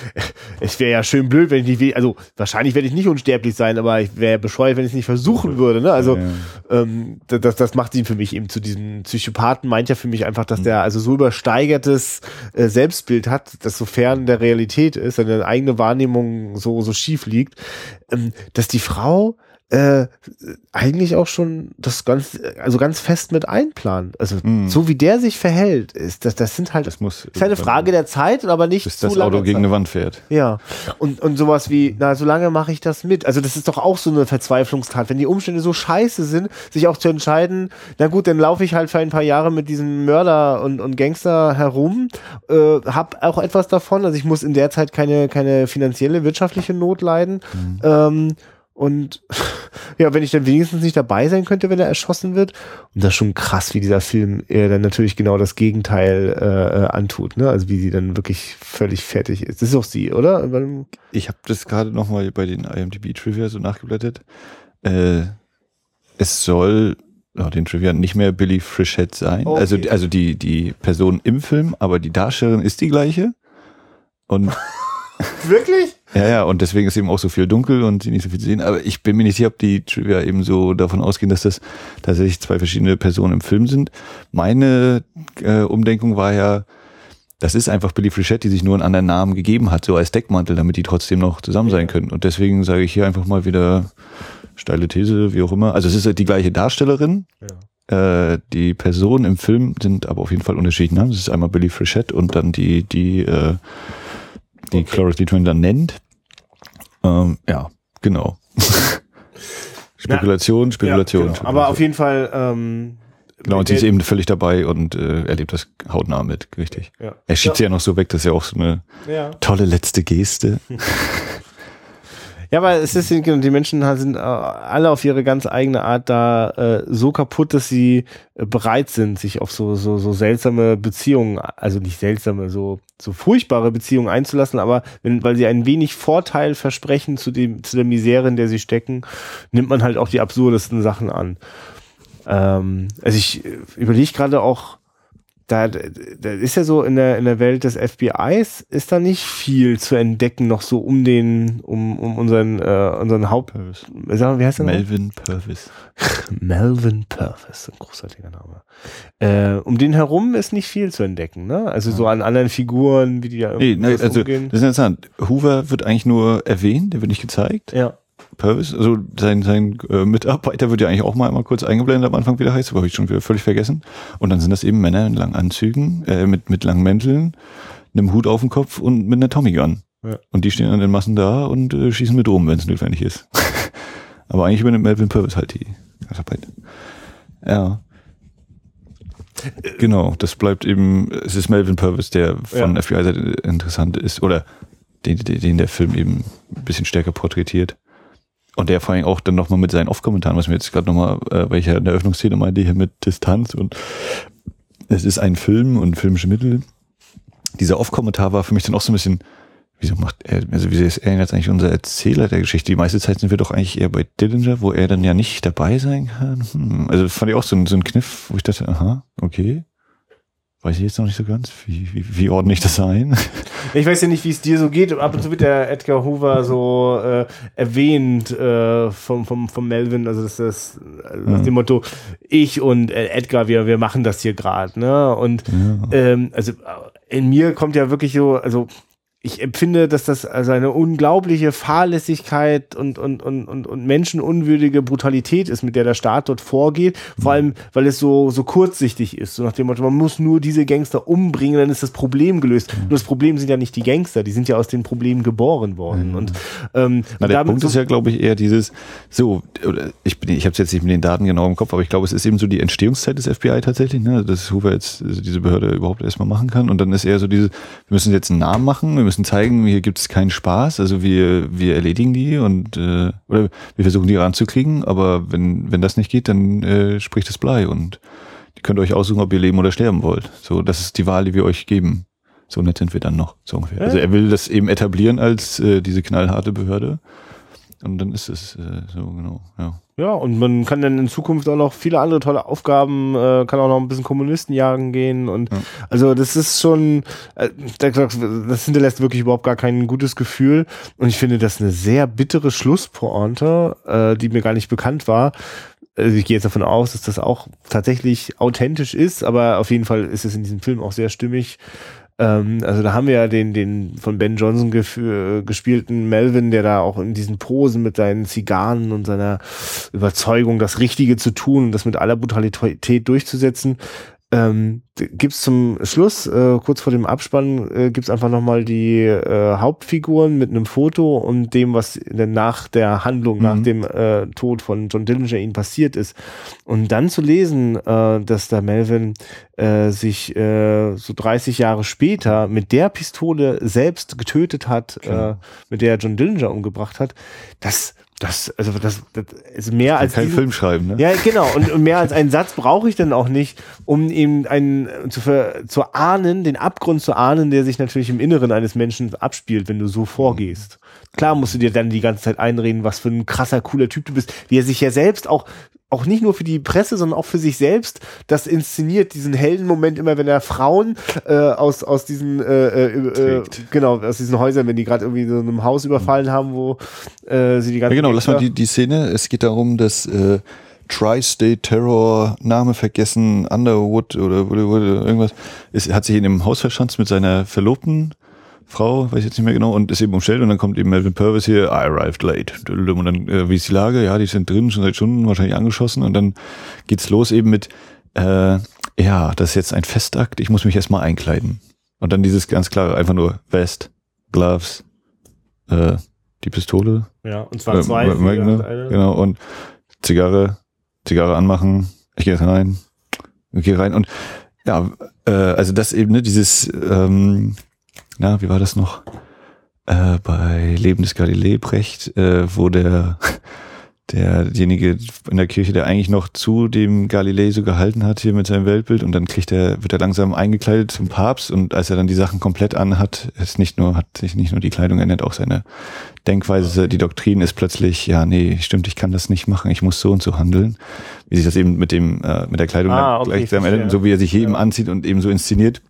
es wäre ja schön blöd, wenn ich nicht, also wahrscheinlich werde ich nicht unsterblich sein, aber ich wäre bescheuert, wenn ich es nicht versuchen würde. Ne? Also ja. ähm, das, das macht ihn für mich eben zu diesem Psychopathen, meint ja für mich einfach, dass mhm. der also so übersteigertes äh, Selbstbild hat, dass so fern der Realität ist, seine eigene Wahrnehmung so, so schief liegt, ähm, dass die Frau äh, eigentlich auch schon das ganz, also ganz fest mit einplanen. Also mm. so wie der sich verhält, ist das, das sind halt, das muss ist eine Frage der Zeit, aber nicht bis das Auto gegen Zeit. eine Wand fährt. Ja und und sowas wie, na so lange mache ich das mit. Also das ist doch auch so eine Verzweiflungstat, wenn die Umstände so scheiße sind, sich auch zu entscheiden. Na gut, dann laufe ich halt für ein paar Jahre mit diesem Mörder und und Gangster herum, äh, hab auch etwas davon. Also ich muss in der Zeit keine keine finanzielle wirtschaftliche Not leiden. Mm. Ähm, Und ja, wenn ich dann wenigstens nicht dabei sein könnte, wenn er erschossen wird. Und das ist schon krass, wie dieser Film äh, dann natürlich genau das Gegenteil äh, äh antut. Ne? Also wie sie dann wirklich völlig fertig ist. Das ist auch sie, oder? Ich habe das gerade nochmal bei den IMDb Trivia so nachgeblättert. Äh, es soll oh, den Trivia nicht mehr Billy Frischett sein. Okay. Also, also die, die Person im Film, aber die Darstellerin ist die gleiche. Und Wirklich? Ja, ja, und deswegen ist eben auch so viel dunkel und sie nicht so viel zu sehen. Aber ich bin mir nicht sicher, ob die Trivia eben so davon ausgehen, dass das tatsächlich zwei verschiedene Personen im Film sind. Meine äh, Umdenkung war ja, das ist einfach Billy Frischette, die sich nur einen anderen Namen gegeben hat, so als Deckmantel, damit die trotzdem noch zusammen sein können. Und deswegen sage ich hier einfach mal wieder steile These, wie auch immer. Also es ist die gleiche Darstellerin. Ja. Äh, die Personen im Film sind aber auf jeden Fall unterschiedlich. Ne? Das ist einmal Billy Frischette und dann die, die äh, die okay. Clarity Twin dann nennt. Ähm, ja, genau. Spekulation, Spekulation, ja, genau. Aber auf jeden Fall. Ähm, genau, und sie ist eben völlig dabei und äh, erlebt das hautnah mit, richtig. Ja. Er schiebt ja. sie ja noch so weg, das ist ja auch so eine tolle letzte Geste. Ja, aber es ist, die Menschen sind äh, alle auf ihre ganz eigene Art da äh, so kaputt, dass sie äh, bereit sind, sich auf so, so, so seltsame Beziehungen, also nicht seltsame, so, so furchtbare Beziehungen einzulassen, aber wenn, weil sie ein wenig Vorteil versprechen zu dem, zu der Misere, in der sie stecken, nimmt man halt auch die absurdesten Sachen an. Ähm, also ich äh, überlege gerade auch, da, da ist ja so in der, in der Welt des FBIs ist da nicht viel zu entdecken, noch so um den, um, um unseren, äh, unseren Haupt, sag mal, wie heißt der Melvin Purvis. Melvin Purvis, ein großartiger Name. Äh, um den herum ist nicht viel zu entdecken, ne? Also so an anderen Figuren, wie die da nee, nee, also, umgehen. Das ist interessant. Hoover wird eigentlich nur erwähnt, der wird nicht gezeigt. Ja. Purvis, also sein, sein äh, Mitarbeiter wird ja eigentlich auch mal immer kurz eingeblendet am Anfang, wie der heißt, aber habe ich schon wieder völlig vergessen. Und dann sind das eben Männer in langen Anzügen, äh, mit, mit langen Mänteln, einem Hut auf dem Kopf und mit einer Tommy Gun. Ja. Und die stehen dann in Massen da und äh, schießen mit rum, wenn es notwendig ist. aber eigentlich übernimmt Melvin Purvis halt die Arbeit. Ja. Genau, das bleibt eben, es ist Melvin Purvis, der von ja. FBI-Seite interessant ist, oder den, den der Film eben ein bisschen stärker porträtiert. Und der vor allem auch dann nochmal mit seinen Off-Kommentaren, was mir jetzt gerade nochmal, äh, weil ich ja in der Öffnungsszene meinte, hier mit Distanz und es ist ein Film und filmische Mittel. Dieser Off-Kommentar war für mich dann auch so ein bisschen, wieso macht er, also wieso ist er jetzt eigentlich unser Erzähler der Geschichte? Die meiste Zeit sind wir doch eigentlich eher bei Dillinger, wo er dann ja nicht dabei sein kann. Hm. Also fand ich auch so so ein Kniff, wo ich dachte, aha, okay weiß ich jetzt noch nicht so ganz, wie, wie, wie ordne ich das ein? Ich weiß ja nicht, wie es dir so geht. Ab und zu wird der Edgar Hoover so äh, erwähnt äh, vom, vom, vom Melvin, also das ist nach ja. dem Motto, ich und äh, Edgar, wir, wir machen das hier gerade. Ne? Und ja. ähm, also in mir kommt ja wirklich so, also ich empfinde, dass das also eine unglaubliche Fahrlässigkeit und, und, und, und, und menschenunwürdige Brutalität ist, mit der der Staat dort vorgeht. Vor allem, weil es so, so kurzsichtig ist. So nach dem Motto, man muss nur diese Gangster umbringen, dann ist das Problem gelöst. Mhm. Nur das Problem sind ja nicht die Gangster, die sind ja aus den Problemen geboren worden. Mhm. Und, ähm, Na, der Punkt so ist ja, glaube ich, eher dieses, so, ich bin, ich habe es jetzt nicht mit den Daten genau im Kopf, aber ich glaube, es ist eben so die Entstehungszeit des FBI tatsächlich, ne? dass Hoover jetzt also diese Behörde überhaupt erstmal machen kann. Und dann ist eher so diese, wir müssen jetzt einen Namen machen, wir müssen zeigen, hier gibt es keinen Spaß, also wir, wir erledigen die und äh, oder wir versuchen die ranzukriegen, aber wenn, wenn das nicht geht, dann äh, spricht das Blei und ihr könnt euch aussuchen, ob ihr leben oder sterben wollt. So, das ist die Wahl, die wir euch geben. So nett sind wir dann noch, so ungefähr. Also er will das eben etablieren als äh, diese knallharte Behörde. Und dann ist es äh, so, genau, ja. Ja, und man kann dann in Zukunft auch noch viele andere tolle Aufgaben, äh, kann auch noch ein bisschen Kommunisten jagen gehen und ja. also das ist schon, äh, das hinterlässt wirklich überhaupt gar kein gutes Gefühl und ich finde das eine sehr bittere Schlusspointe, äh, die mir gar nicht bekannt war. Also ich gehe jetzt davon aus, dass das auch tatsächlich authentisch ist, aber auf jeden Fall ist es in diesem Film auch sehr stimmig. Ähm, also da haben wir ja den, den von Ben Johnson gespielten Melvin, der da auch in diesen Posen mit seinen Zigarren und seiner Überzeugung, das Richtige zu tun und das mit aller Brutalität durchzusetzen, ähm, gibt's zum Schluss, äh, kurz vor dem Abspann, äh, gibt's einfach nochmal die äh, Hauptfiguren mit einem Foto und dem, was denn nach der Handlung, mhm. nach dem äh, Tod von John Dillinger ihnen passiert ist. Und dann zu lesen, äh, dass da Melvin äh, sich äh, so 30 Jahre später mit der Pistole selbst getötet hat, okay. äh, mit der er John Dillinger umgebracht hat, das Das, also das, das ist mehr als. Kein Film schreiben, ne? Ja, genau. Und, und mehr als einen Satz brauche ich dann auch nicht, um eben einen zu, zu ahnen, den Abgrund zu ahnen, der sich natürlich im Inneren eines Menschen abspielt, wenn du so vorgehst. Klar musst du dir dann die ganze Zeit einreden, was für ein krasser, cooler Typ du bist, wie er sich ja selbst auch auch nicht nur für die Presse, sondern auch für sich selbst, das inszeniert diesen Heldenmoment immer, wenn er Frauen äh, aus aus diesen äh, äh, äh genau aus diesen Häusern, wenn die gerade irgendwie so einem Haus überfallen haben, wo äh, sie die ganze ja, genau, lass mal die die Szene. Es geht darum, dass äh, Tri-State Terror, Name vergessen, Underwood oder, irgendwas, ist, hat sich in dem Haus verschanzt mit seiner Verlobten Frau, weiß ich jetzt nicht mehr genau, und ist eben umstellt und dann kommt eben Melvin Purvis hier, I arrived late. Und dann, äh, wie ist die Lage? Ja, die sind drin, schon seit Stunden wahrscheinlich angeschossen und dann geht's los eben mit, äh, ja, das ist jetzt ein Festakt, ich muss mich erstmal einkleiden. Und dann dieses ganz klare, einfach nur Vest, Gloves, äh, die Pistole. Ja, und zwar zwei. Äh, Magne, genau, und Zigarre, Zigarre anmachen, ich gehe rein, ich gehe rein und ja, äh, also das eben, ne, dieses ähm, na, wie war das noch? Äh, bei Leben des Galilei Brecht, äh, wo der derjenige in der Kirche, der eigentlich noch zu dem Galilei so gehalten hat hier mit seinem Weltbild und dann kriegt er, wird er langsam eingekleidet zum Papst und als er dann die Sachen komplett anhat, ist nicht nur, hat sich nicht nur die Kleidung ändert, auch seine Denkweise, die Doktrin ist plötzlich, ja, nee, stimmt, ich kann das nicht machen, ich muss so und so handeln. Wie sich das eben mit dem, äh, mit der Kleidung ah, okay, gleich ändert, so wie er sich eben ja. anzieht und eben so inszeniert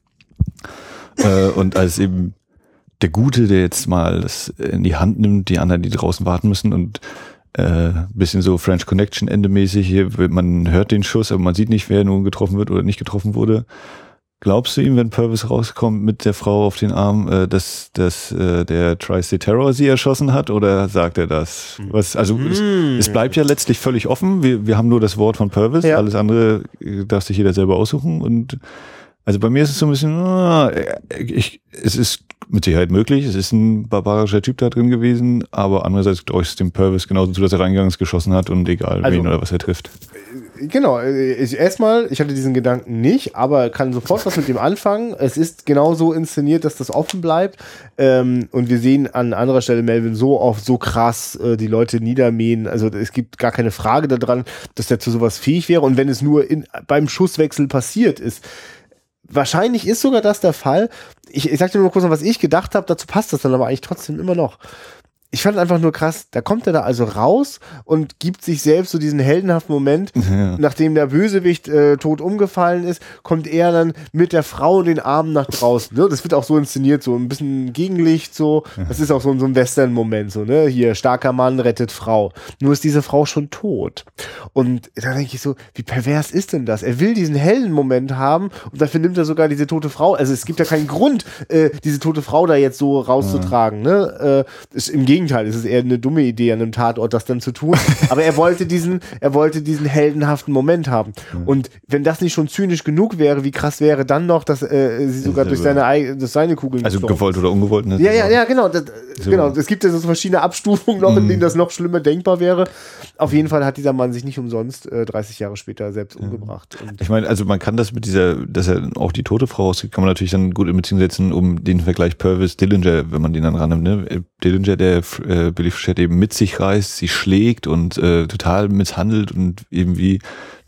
äh, und als eben der Gute, der jetzt mal das in die Hand nimmt, die anderen, die draußen warten müssen und äh, bisschen so French Connection endemäßig hier, man hört den Schuss, aber man sieht nicht, wer nun getroffen wird oder nicht getroffen wurde. Glaubst du ihm, wenn Purvis rauskommt mit der Frau auf den Arm, äh, dass, dass äh, der Tri-State Terror sie erschossen hat oder sagt er das? Was, also mm. es, es, bleibt ja letztlich völlig offen. Wir, wir haben nur das Wort von Purvis, ja. alles andere äh, darf sich jeder selber aussuchen und also bei mir ist es so ein bisschen, ah, ich, es ist mit Sicherheit möglich, es ist ein barbarischer Typ da drin gewesen, aber andererseits glaube ich es dem Purvis genauso zu, dass er reingegangen geschossen hat und egal also, wen oder was er trifft. Genau, ich, erstmal, ich hatte diesen Gedanken nicht, aber kann sofort was mit dem anfangen. Es ist genauso inszeniert, dass das offen bleibt. Ähm, und wir sehen an anderer Stelle Melvin so oft, so krass äh, die Leute niedermähen. Also es gibt gar keine Frage daran, dass er zu sowas fähig wäre. Und wenn es nur in, beim Schusswechsel passiert ist, wahrscheinlich ist sogar das der Fall. Ich, ich sag dir nur kurz noch, was ich gedacht habe, dazu passt das dann aber eigentlich trotzdem immer noch ich fand einfach nur krass, da kommt er da also raus und gibt sich selbst so diesen heldenhaften Moment, ja. nachdem der Bösewicht äh, tot umgefallen ist, kommt er dann mit der Frau in den Armen nach draußen. Ne? Das wird auch so inszeniert, so ein bisschen Gegenlicht, so. Das ist auch so, so ein Western-Moment, so, ne? Hier, starker Mann rettet Frau. Nur ist diese Frau schon tot. Und da denke ich so, wie pervers ist denn das? Er will diesen Heldenmoment haben und dafür nimmt er sogar diese tote Frau. Also es gibt ja keinen Grund, äh, diese tote Frau da jetzt so rauszutragen, ja. ne? Äh, ist im Gegenteil Gegenteil, es ist eher eine dumme Idee, an einem Tatort das dann zu tun. Aber er wollte diesen, er wollte diesen heldenhaften Moment haben. Und wenn das nicht schon zynisch genug wäre, wie krass wäre dann noch, dass äh, sie sogar durch seine, durch seine Kugeln Also gewollt oder ungewollt. Ne? Ja, ja, ja, genau. Das, so. Genau. Es gibt ja so verschiedene Abstufungen noch, in denen mhm. das noch schlimmer denkbar wäre. Auf jeden Fall hat dieser Mann sich nicht umsonst äh, 30 Jahre später selbst umgebracht. Und ich meine, also man kann das mit dieser, dass er auch die tote Frau auskriegt, kann man natürlich dann gut in Beziehung setzen, um den Vergleich Purvis Dillinger, wenn man den dann rannimmt. Ne? Dillinger, der äh, Billy Fischert eben mit sich reißt, sie schlägt und äh, total misshandelt und eben wie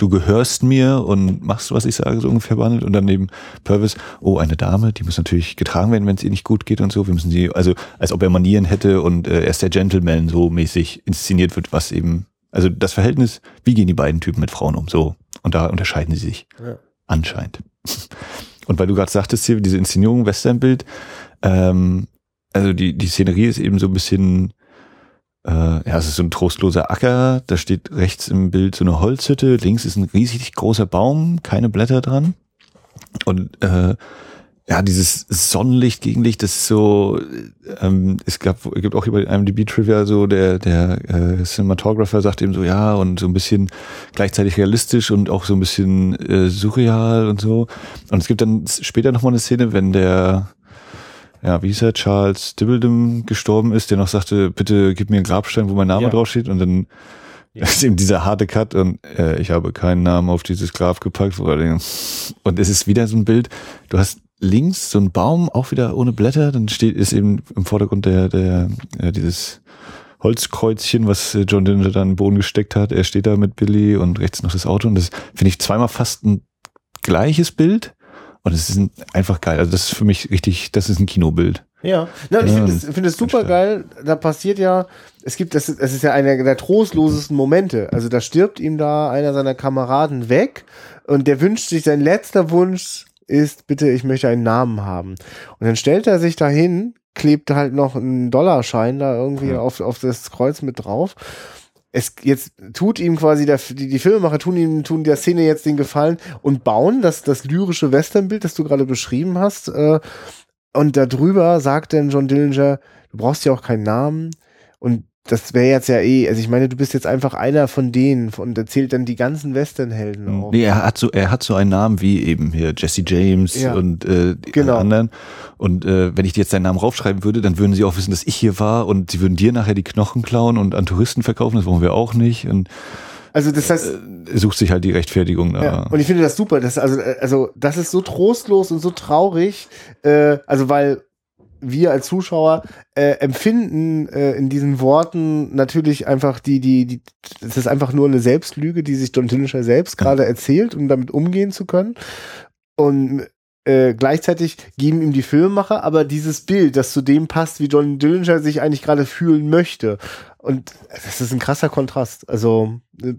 du gehörst mir und machst, was ich sage, so ungefähr behandelt. Und dann eben Purvis, oh, eine Dame, die muss natürlich getragen werden, wenn es ihr nicht gut geht und so. Wir müssen sie, also als ob er Manieren hätte und äh, er ist der Gentleman so mäßig inszeniert wird, was eben, also das Verhältnis, wie gehen die beiden Typen mit Frauen um? So. Und da unterscheiden sie sich. Ja. Anscheinend. Und weil du gerade sagtest hier, diese Inszenierung, Westernbild, ähm, also die, die Szenerie ist eben so ein bisschen, äh, ja, es ist so ein trostloser Acker, da steht rechts im Bild so eine Holzhütte, links ist ein riesig großer Baum, keine Blätter dran. Und äh, ja, dieses Sonnenlicht, Gegenlicht, das ist so, ähm, es gab, gibt auch über IMDb Trivia so, der, der äh, Cinematographer sagt eben so, ja, und so ein bisschen gleichzeitig realistisch und auch so ein bisschen äh, surreal und so. Und es gibt dann später nochmal eine Szene, wenn der, ja, wie hieß er, Charles Dibbledum gestorben ist, der noch sagte, bitte gib mir einen Grabstein, wo mein Name ja. draufsteht und dann ja. ist eben dieser harte Cut und äh, ich habe keinen Namen auf dieses Grab gepackt. Und es ist wieder so ein Bild, du hast links so ein Baum, auch wieder ohne Blätter, dann steht, ist eben im Vordergrund der, der, äh, dieses Holzkreuzchen, was äh, John Dillinger dann in den Boden gesteckt hat. Er steht da mit Billy und rechts noch das Auto und das finde ich zweimal fast ein gleiches Bild und es ist ein, einfach geil. Also das ist für mich richtig, das ist ein Kinobild. Ja, Nein, ich finde es, find super geil. Da passiert ja, es gibt, das, das ist ja einer der trostlosesten Momente. Also da stirbt ihm da einer seiner Kameraden weg und der wünscht sich, sein letzter Wunsch ist, bitte, ich möchte einen Namen haben. Und dann stellt er sich dahin, klebt halt noch einen Dollarschein da irgendwie ja. auf, auf das Kreuz mit drauf. Es jetzt tut ihm quasi der, die, die Filmemacher tun ihm tun der Szene jetzt den Gefallen und bauen das das lyrische Westernbild, das du gerade beschrieben hast. Äh, und darüber sagt dann John Dillinger, du brauchst ja auch keinen Namen. Und das wäre jetzt ja eh, also ich meine, du bist jetzt einfach einer von denen und erzählt dann die ganzen Westernhelden mhm. auf. Nee, er hat so, er hat so einen Namen wie eben hier Jesse James ja. und äh, die genau. anderen. Und äh, wenn ich dir jetzt deinen Namen raufschreiben würde, dann würden sie auch wissen, dass ich hier war und sie würden dir nachher die Knochen klauen und an Touristen verkaufen, das wollen wir auch nicht. Und also das heißt, er sucht sich halt die Rechtfertigung. Ja, und ich finde das super. Das also also das ist so trostlos und so traurig. Äh, also weil wir als Zuschauer äh, empfinden äh, in diesen Worten natürlich einfach die, die, die, das ist einfach nur eine Selbstlüge, die sich John Dillinger selbst gerade erzählt, um damit umgehen zu können. Und äh, gleichzeitig geben ihm die Filmemacher aber dieses Bild, das zu dem passt, wie John Dillinger sich eigentlich gerade fühlen möchte. Und das ist ein krasser Kontrast. Also äh,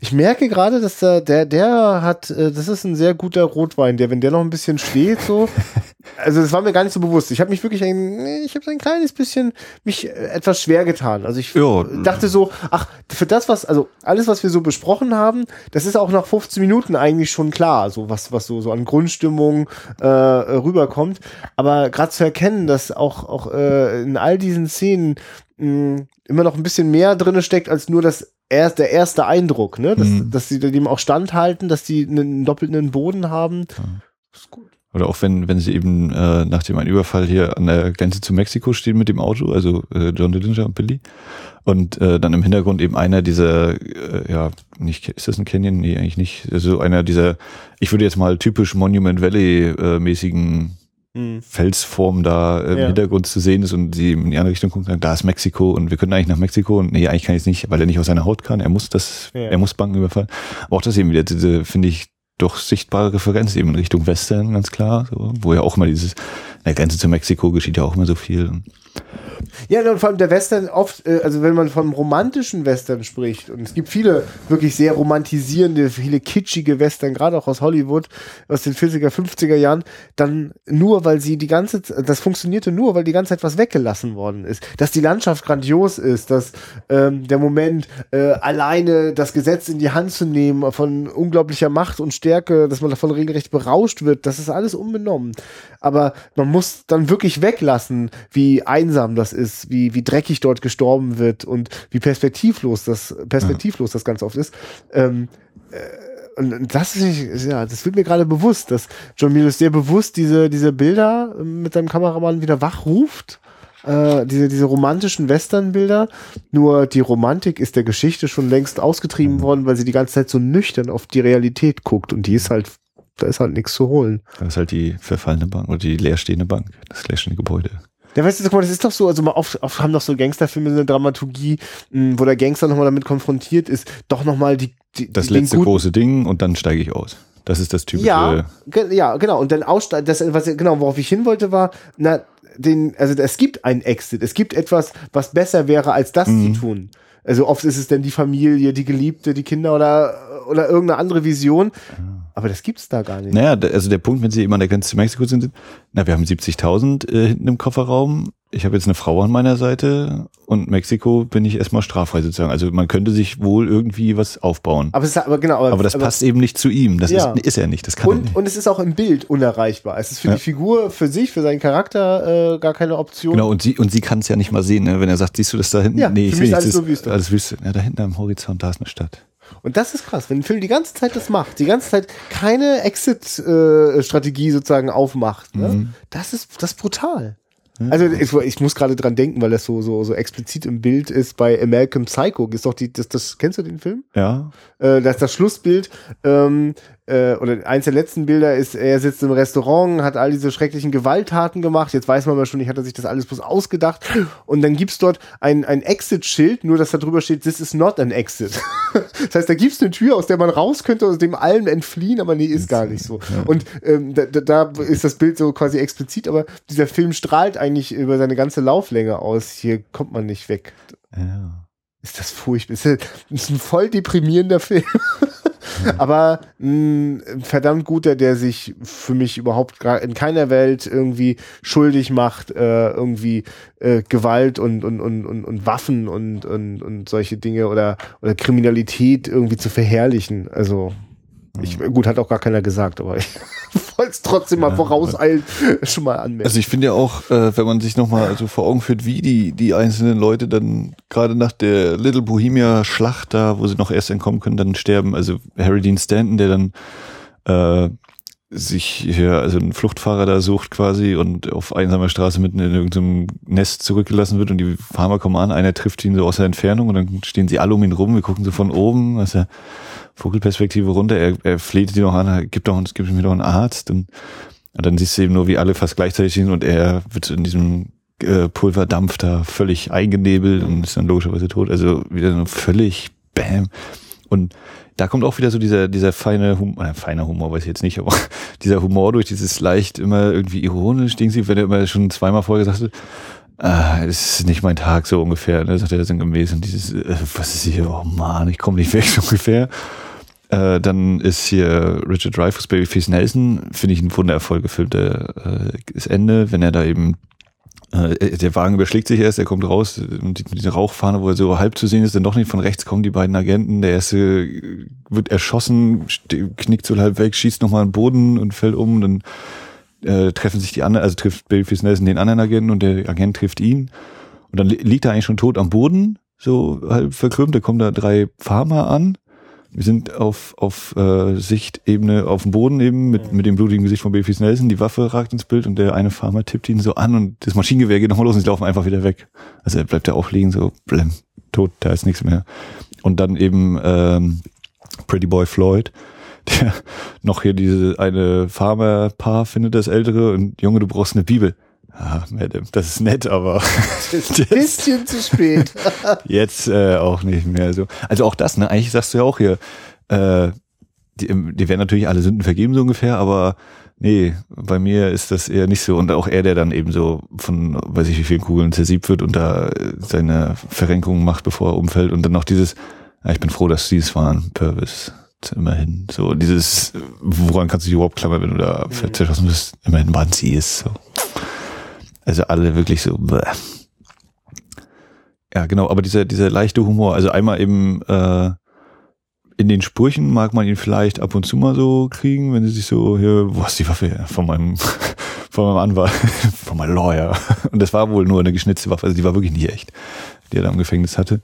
ich merke gerade, dass der, der, der hat, äh, das ist ein sehr guter Rotwein, der, wenn der noch ein bisschen steht, so, also das war mir gar nicht so bewusst. Ich habe mich wirklich ein, ich habe ein kleines bisschen mich etwas schwer getan. Also ich jo. dachte so, ach, für das, was, also alles, was wir so besprochen haben, das ist auch nach 15 Minuten eigentlich schon klar, so was, was so, so an Grundstimmung äh, rüberkommt. Aber gerade zu erkennen, dass auch, auch äh, in all diesen Szenen mh, immer noch ein bisschen mehr drinne steckt als nur das erst, der erste Eindruck, ne? Dass, mhm. dass sie dem auch standhalten, dass die einen doppelten Boden haben. Ja. ist gut. Oder auch wenn, wenn sie eben äh, nach dem einen Überfall hier an der Grenze zu Mexiko stehen mit dem Auto, also äh, John Dillinger und Billy. Und äh, dann im Hintergrund eben einer dieser, äh, ja, nicht, ist das ein Canyon? Nee, eigentlich nicht. Also einer dieser, ich würde jetzt mal typisch Monument Valley äh, mäßigen mhm. Felsform da im ja. Hintergrund zu sehen ist und sie in die andere Richtung gucken, da ist Mexiko und wir können eigentlich nach Mexiko und nee, eigentlich kann ich es nicht, weil er nicht aus seiner Haut kann. Er muss das, ja. er muss Banken überfallen. Aber auch das eben wieder, diese, finde ich, doch sichtbare Referenz eben in Richtung Western, ganz klar, so, wo ja auch mal dieses, in der Grenze zu Mexiko geschieht ja auch immer so viel. Ja, und vor allem der Western oft, äh, also wenn man vom romantischen Western spricht, und es gibt viele wirklich sehr romantisierende, viele kitschige Western, gerade auch aus Hollywood, aus den 40er, 50er Jahren, dann nur, weil sie die ganze Zeit, das funktionierte nur, weil die ganze Zeit was weggelassen worden ist. Dass die Landschaft grandios ist, dass ähm, der Moment, äh, alleine das Gesetz in die Hand zu nehmen, von unglaublicher Macht und Stärke, dass man davon regelrecht berauscht wird, das ist alles unbenommen. Aber man muss dann wirklich weglassen, wie einsam das ist, wie, wie dreckig dort gestorben wird und wie perspektivlos das, perspektivlos ja. das Ganze oft ist. Ähm, äh, und das ist, ja, das wird mir gerade bewusst, dass John Milius sehr bewusst diese, diese Bilder mit seinem Kameramann wieder wachruft. Äh, diese, diese romantischen Western-Bilder. Nur die Romantik ist der Geschichte schon längst ausgetrieben mhm. worden, weil sie die ganze Zeit so nüchtern auf die Realität guckt und die ist halt, da ist halt nichts zu holen. Das ist halt die verfallene Bank oder die leerstehende Bank, das leerstehende Gebäude. Ja, weißt du, guck mal, das ist doch so, also mal oft, oft haben doch so Gangsterfilme eine Dramaturgie, mh, wo der Gangster nochmal damit konfrontiert ist, doch nochmal die, die Das letzte große Ding und dann steige ich aus. Das ist das typische. Ja, ge ja, genau. Und dann aussteigen, das, was, genau, worauf ich hin wollte, war, na, den, also es gibt einen Exit. Es gibt etwas, was besser wäre, als das mhm. zu tun. Also oft ist es denn die Familie, die Geliebte, die Kinder oder, oder irgendeine andere Vision. Aber das gibt's da gar nicht. Naja, also der Punkt, wenn sie immer an der Grenze zu Mexiko sind, na, wir haben 70.000 äh, hinten im Kofferraum. Ich habe jetzt eine Frau an meiner Seite und Mexiko bin ich erstmal straffrei sozusagen. Also man könnte sich wohl irgendwie was aufbauen. Aber, es ist, aber genau. Aber, aber das aber passt eben nicht zu ihm. Das ja. ist, ist er nicht. Das kann und, er nicht. Und es ist auch im Bild unerreichbar. Es ist für ja. die Figur, für sich, für seinen Charakter äh, gar keine Option. Genau. Und sie und sie kann es ja nicht mal sehen. Ne? Wenn er sagt, siehst du das da hinten? Ja, nee, ich sehe alles so Wüste. Alles Wüste. Ja, da hinten am Horizont, da ist eine Stadt. Und das ist krass, wenn ein Film die ganze Zeit das macht, die ganze Zeit keine Exit-Strategie sozusagen aufmacht. Ne? Mhm. Das ist das ist brutal. Also ich, ich muss gerade dran denken, weil das so, so, so explizit im Bild ist bei American Psycho. Ist doch die, das, das kennst du den Film? Ja. Äh, das das Schlussbild, ähm, äh, oder eins der letzten Bilder ist, er sitzt im Restaurant, hat all diese schrecklichen Gewalttaten gemacht. Jetzt weiß man aber schon nicht, hat er sich das alles bloß ausgedacht. Und dann gibt's dort ein, ein Exit-Schild, nur dass da drüber steht, this is not an exit. das heißt, da gibt's eine Tür, aus der man raus könnte, aus dem allem entfliehen, aber nee, ist gar nicht so. Und ähm, da, da ist das Bild so quasi explizit, aber dieser Film strahlt eigentlich über seine ganze Lauflänge aus. Hier kommt man nicht weg. Ja. Ist das furchtbar. Ist, ist ein voll deprimierender Film. Aber mh, verdammt guter, der sich für mich überhaupt in keiner Welt irgendwie schuldig macht, äh, irgendwie äh, Gewalt und, und, und, und, und Waffen und, und, und solche Dinge oder, oder Kriminalität irgendwie zu verherrlichen. Also ich, gut, hat auch gar keiner gesagt, aber ich wollte es trotzdem mal vorauseilen, schon mal anmerken. Also ich finde ja auch, äh, wenn man sich nochmal so vor Augen führt, wie die, die einzelnen Leute dann gerade nach der Little Bohemia Schlacht da, wo sie noch erst entkommen können, dann sterben. Also Harry Dean Stanton, der dann äh, sich hier, also einen Fluchtfahrer da sucht quasi und auf einsamer Straße mitten in irgendeinem Nest zurückgelassen wird und die Farmer kommen an, einer trifft ihn so aus der Entfernung und dann stehen sie alle um ihn rum, wir gucken so von oben, also Vogelperspektive runter, er, er fleht die noch an, gibt doch, gibt mir doch einen Arzt und, und dann siehst du eben nur, wie alle fast gleichzeitig sind und er wird in diesem äh, Pulverdampf da völlig eingenebelt und ist dann logischerweise tot. Also wieder so völlig Bam. Und da kommt auch wieder so dieser, dieser feine Humor, äh, feiner Humor weiß ich jetzt nicht, aber dieser Humor durch dieses leicht immer irgendwie ironisch Ding, wenn er immer schon zweimal vorher gesagt hat, ah, es ist nicht mein Tag so ungefähr, ne, sagt er sinngemäß und dieses, äh, was ist hier, oh man, ich komme nicht weg so ungefähr. Äh, dann ist hier Richard Dreyfuss, Babyface Nelson, finde ich ein wundervoll gefilmter äh, Ende, wenn er da eben äh, der Wagen überschlägt sich erst, er kommt raus und mit dieser Rauchfahne, wo er so halb zu sehen ist, dann doch nicht von rechts kommen die beiden Agenten. Der erste wird erschossen, knickt so halb weg, schießt nochmal den Boden und fällt um. Dann äh, treffen sich die anderen, also trifft Babyface Nelson den anderen Agenten und der Agent trifft ihn. Und dann liegt er eigentlich schon tot am Boden, so halb verkrümmt. Da kommen da drei Farmer an wir sind auf, auf äh, Sichtebene auf dem Boden eben mit, mit dem blutigen Gesicht von Babyface Nelson. Die Waffe ragt ins Bild und der eine Farmer tippt ihn so an und das Maschinengewehr geht nochmal los und sie laufen einfach wieder weg. Also er bleibt da auch liegen, so blem, tot, da ist nichts mehr. Und dann eben ähm, Pretty Boy Floyd, der noch hier diese eine Farmer-Paar findet, das ältere und Junge, du brauchst eine Bibel. Ah, Madame, das ist nett, aber ein bisschen zu spät. jetzt äh, auch nicht mehr so. Also auch das, ne? Eigentlich sagst du ja auch hier, äh, die, die werden natürlich alle Sünden vergeben so ungefähr, aber nee, bei mir ist das eher nicht so. Und auch er, der dann eben so von, weiß ich wie vielen Kugeln zersiebt wird und da seine Verrenkungen macht, bevor er umfällt und dann noch dieses, ja, ich bin froh, dass sie es waren, Purvis. Immerhin. So dieses, woran kannst du dich überhaupt klammern, wenn du da mhm. zerschossen bist? Immerhin waren sie es. So. Also alle wirklich so. Bäh. Ja, genau, aber dieser, dieser leichte Humor, also einmal eben äh, in den Sprüchen mag man ihn vielleicht ab und zu mal so kriegen, wenn sie sich so, hier, wo ist die Waffe von meinem, von meinem Anwalt, von meinem Lawyer. Und das war wohl nur eine geschnitzte Waffe, also die war wirklich nicht echt, die er da im Gefängnis hatte.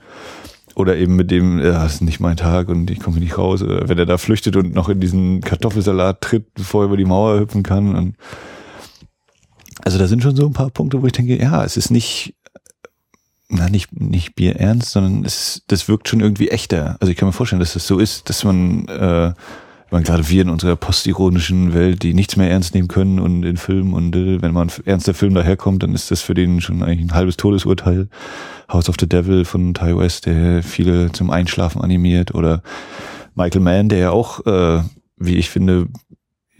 Oder eben mit dem, ja, das ist nicht mein Tag und ich komme nicht raus. Oder wenn er da flüchtet und noch in diesen Kartoffelsalat tritt, bevor er über die Mauer hüpfen kann. Und also da sind schon so ein paar Punkte, wo ich denke, ja, es ist nicht, na, nicht, nicht Bier ernst, sondern es, das wirkt schon irgendwie echter. Also ich kann mir vorstellen, dass das so ist, dass man, äh, man gerade wir in unserer postironischen Welt, die nichts mehr ernst nehmen können und in Filmen und äh, wenn man ernster Film daherkommt, dann ist das für den schon eigentlich ein halbes Todesurteil. House of the Devil von Ty West, der viele zum Einschlafen animiert oder Michael Mann, der ja auch, äh, wie ich finde,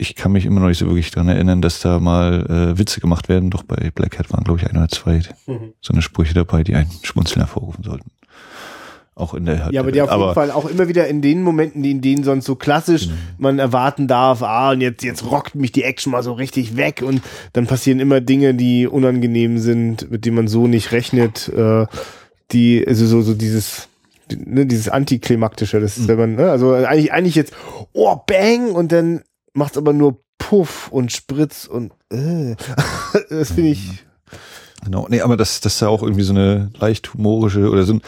ich kann mich immer noch nicht so wirklich dran erinnern, dass da mal äh, Witze gemacht werden. Doch bei Black Hat waren, glaube ich, ein oder zwei mhm. so eine Sprüche dabei, die einen Schmunzeln hervorrufen sollten. Auch in der Ja, aber die auf jeden Fall auch immer wieder in den Momenten, in denen sonst so klassisch mhm. man erwarten darf, ah, und jetzt, jetzt rockt mich die Action mal so richtig weg und dann passieren immer Dinge, die unangenehm sind, mit denen man so nicht rechnet, äh, die, also so, so dieses, ne, dieses Antiklimaktische, das ist, mhm. wenn man, ne, also eigentlich, eigentlich jetzt, oh, bang, und dann macht's aber nur Puff und Spritz und äh. das finde ich. Genau, nee, aber das, das ist ja auch irgendwie so eine leicht humorische oder so ein,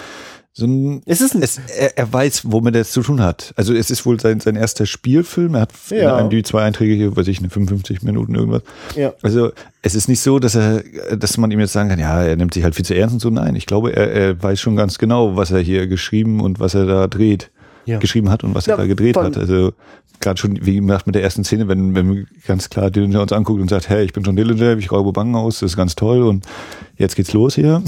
so ein, es ist ein es, er, er weiß, womit er es zu tun hat. Also es ist wohl sein, sein erster Spielfilm. Er hat Ja. ja. die zwei Einträge hier, weiß ich, eine 55 Minuten irgendwas. ja. Also es ist nicht so, dass er, dass man ihm jetzt sagen kann, ja, er nimmt sich halt viel zu ernst und so. Nein, ich glaube, er, er weiß schon ganz genau, was er hier geschrieben und was er da dreht, Ja. geschrieben hat und was Ja, er da gedreht von- hat. Also gerade schon, wie gesagt, mit der ersten Szene, wenn, wenn man ganz klar Dillinger uns anguckt und sagt, hey, ich bin John Dillinger, ich raube Banken aus, das ist ganz toll und jetzt geht's los hier.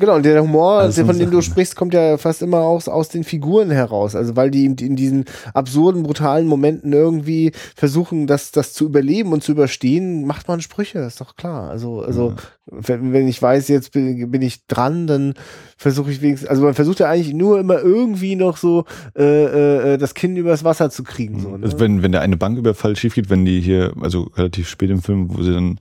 Genau, und der Humor, Also von dem du sprichst, kommt ja fast immer aus, aus den Figuren heraus. Also weil die in, diesen absurden, brutalen Momenten irgendwie versuchen, das, das zu überleben und zu überstehen, macht man Sprüche, ist doch klar. Also, also wenn, wenn ich weiß, jetzt bin, bin ich dran, dann versuche ich wenigstens, also man versucht ja eigentlich nur immer irgendwie noch so äh, äh, das Kind übers Wasser zu kriegen. So, ne? Also wenn, wenn der eine Banküberfall schief geht, wenn die hier, also relativ spät im Film, wo sie dann,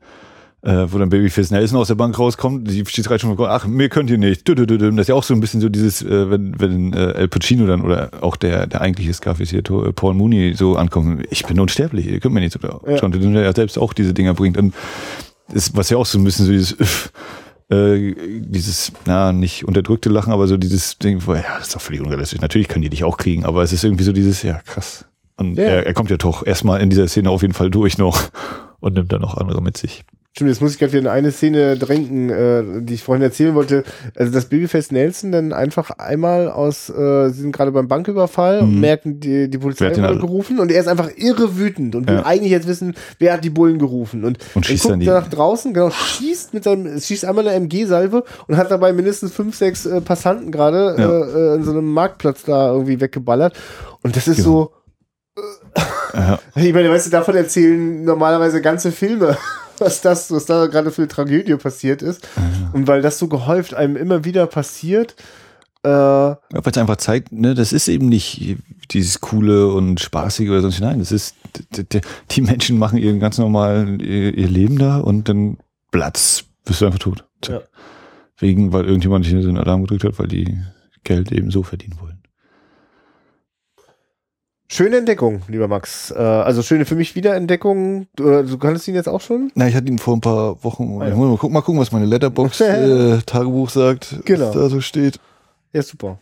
äh, wo dann Babyface Nelson aus der Bank rauskommt, die steht gerade schon, ach, mir könnt ihr nicht. Das ist ja auch so ein bisschen so dieses, äh, wenn, wenn äh, El Pacino dann oder auch der, der eigentliche Scarface hier, äh, Paul Mooney, so ankommt, ich bin unsterblich, ihr könnt mir nichts. Oder Ja. John Dillinger ja selbst auch diese Dinger bringt. Und ist, was ja auch so ein bisschen so dieses, äh, dieses, na, nicht unterdrückte Lachen, aber so dieses Ding, wo, ja, das ist doch völlig unrealistisch. Natürlich können die dich auch kriegen, aber es ist irgendwie so dieses, ja, krass. Und Ja. er, er kommt ja doch erstmal in dieser Szene auf jeden Fall durch noch und nimmt dann auch andere mit sich. Stimmt, jetzt muss ich gerade wieder in eine Szene drängen, äh, die ich vorhin erzählen wollte. Also, dass Babyface Nelson dann einfach einmal aus, äh, sie sind gerade beim Banküberfall und Mhm. merken, die, die Polizei wurde alle- gerufen und er ist einfach irre wütend und will Ja. eigentlich jetzt wissen, wer hat die Bullen gerufen. Und, Und schießt guckt dann die- nach draußen, genau, schießt mit seinem, schießt einmal eine MG-Salve und hat dabei mindestens fünf, sechs äh, Passanten gerade Ja. äh, äh, in so einem Marktplatz da irgendwie weggeballert. Und das ist Genau. so, Ja, ich meine, weißt du, davon erzählen normalerweise ganze Filme, was das, was da gerade für eine Tragödie passiert ist. Und weil das so gehäuft einem immer wieder passiert, äh, weil es einfach zeigt, ne, das ist eben nicht dieses coole und spaßige oder sonst nein, das ist die Menschen machen ihren ganz normalen ihr, ihr Leben da und dann Platz bist du einfach tot. Ja. Wegen, weil irgendjemand nicht den Alarm gedrückt hat, weil die Geld eben so verdienen wollen. Schöne Entdeckung, lieber Max. Äh, also schöne für mich Wiederentdeckung. Du, äh, du kanntest ihn jetzt auch schon? Na, ich hatte ihn vor ein paar Wochen. Muss mal, gucken, mal gucken, was meine Letterbox äh, Tagebuch sagt, Genau. was da so steht. Ja, super.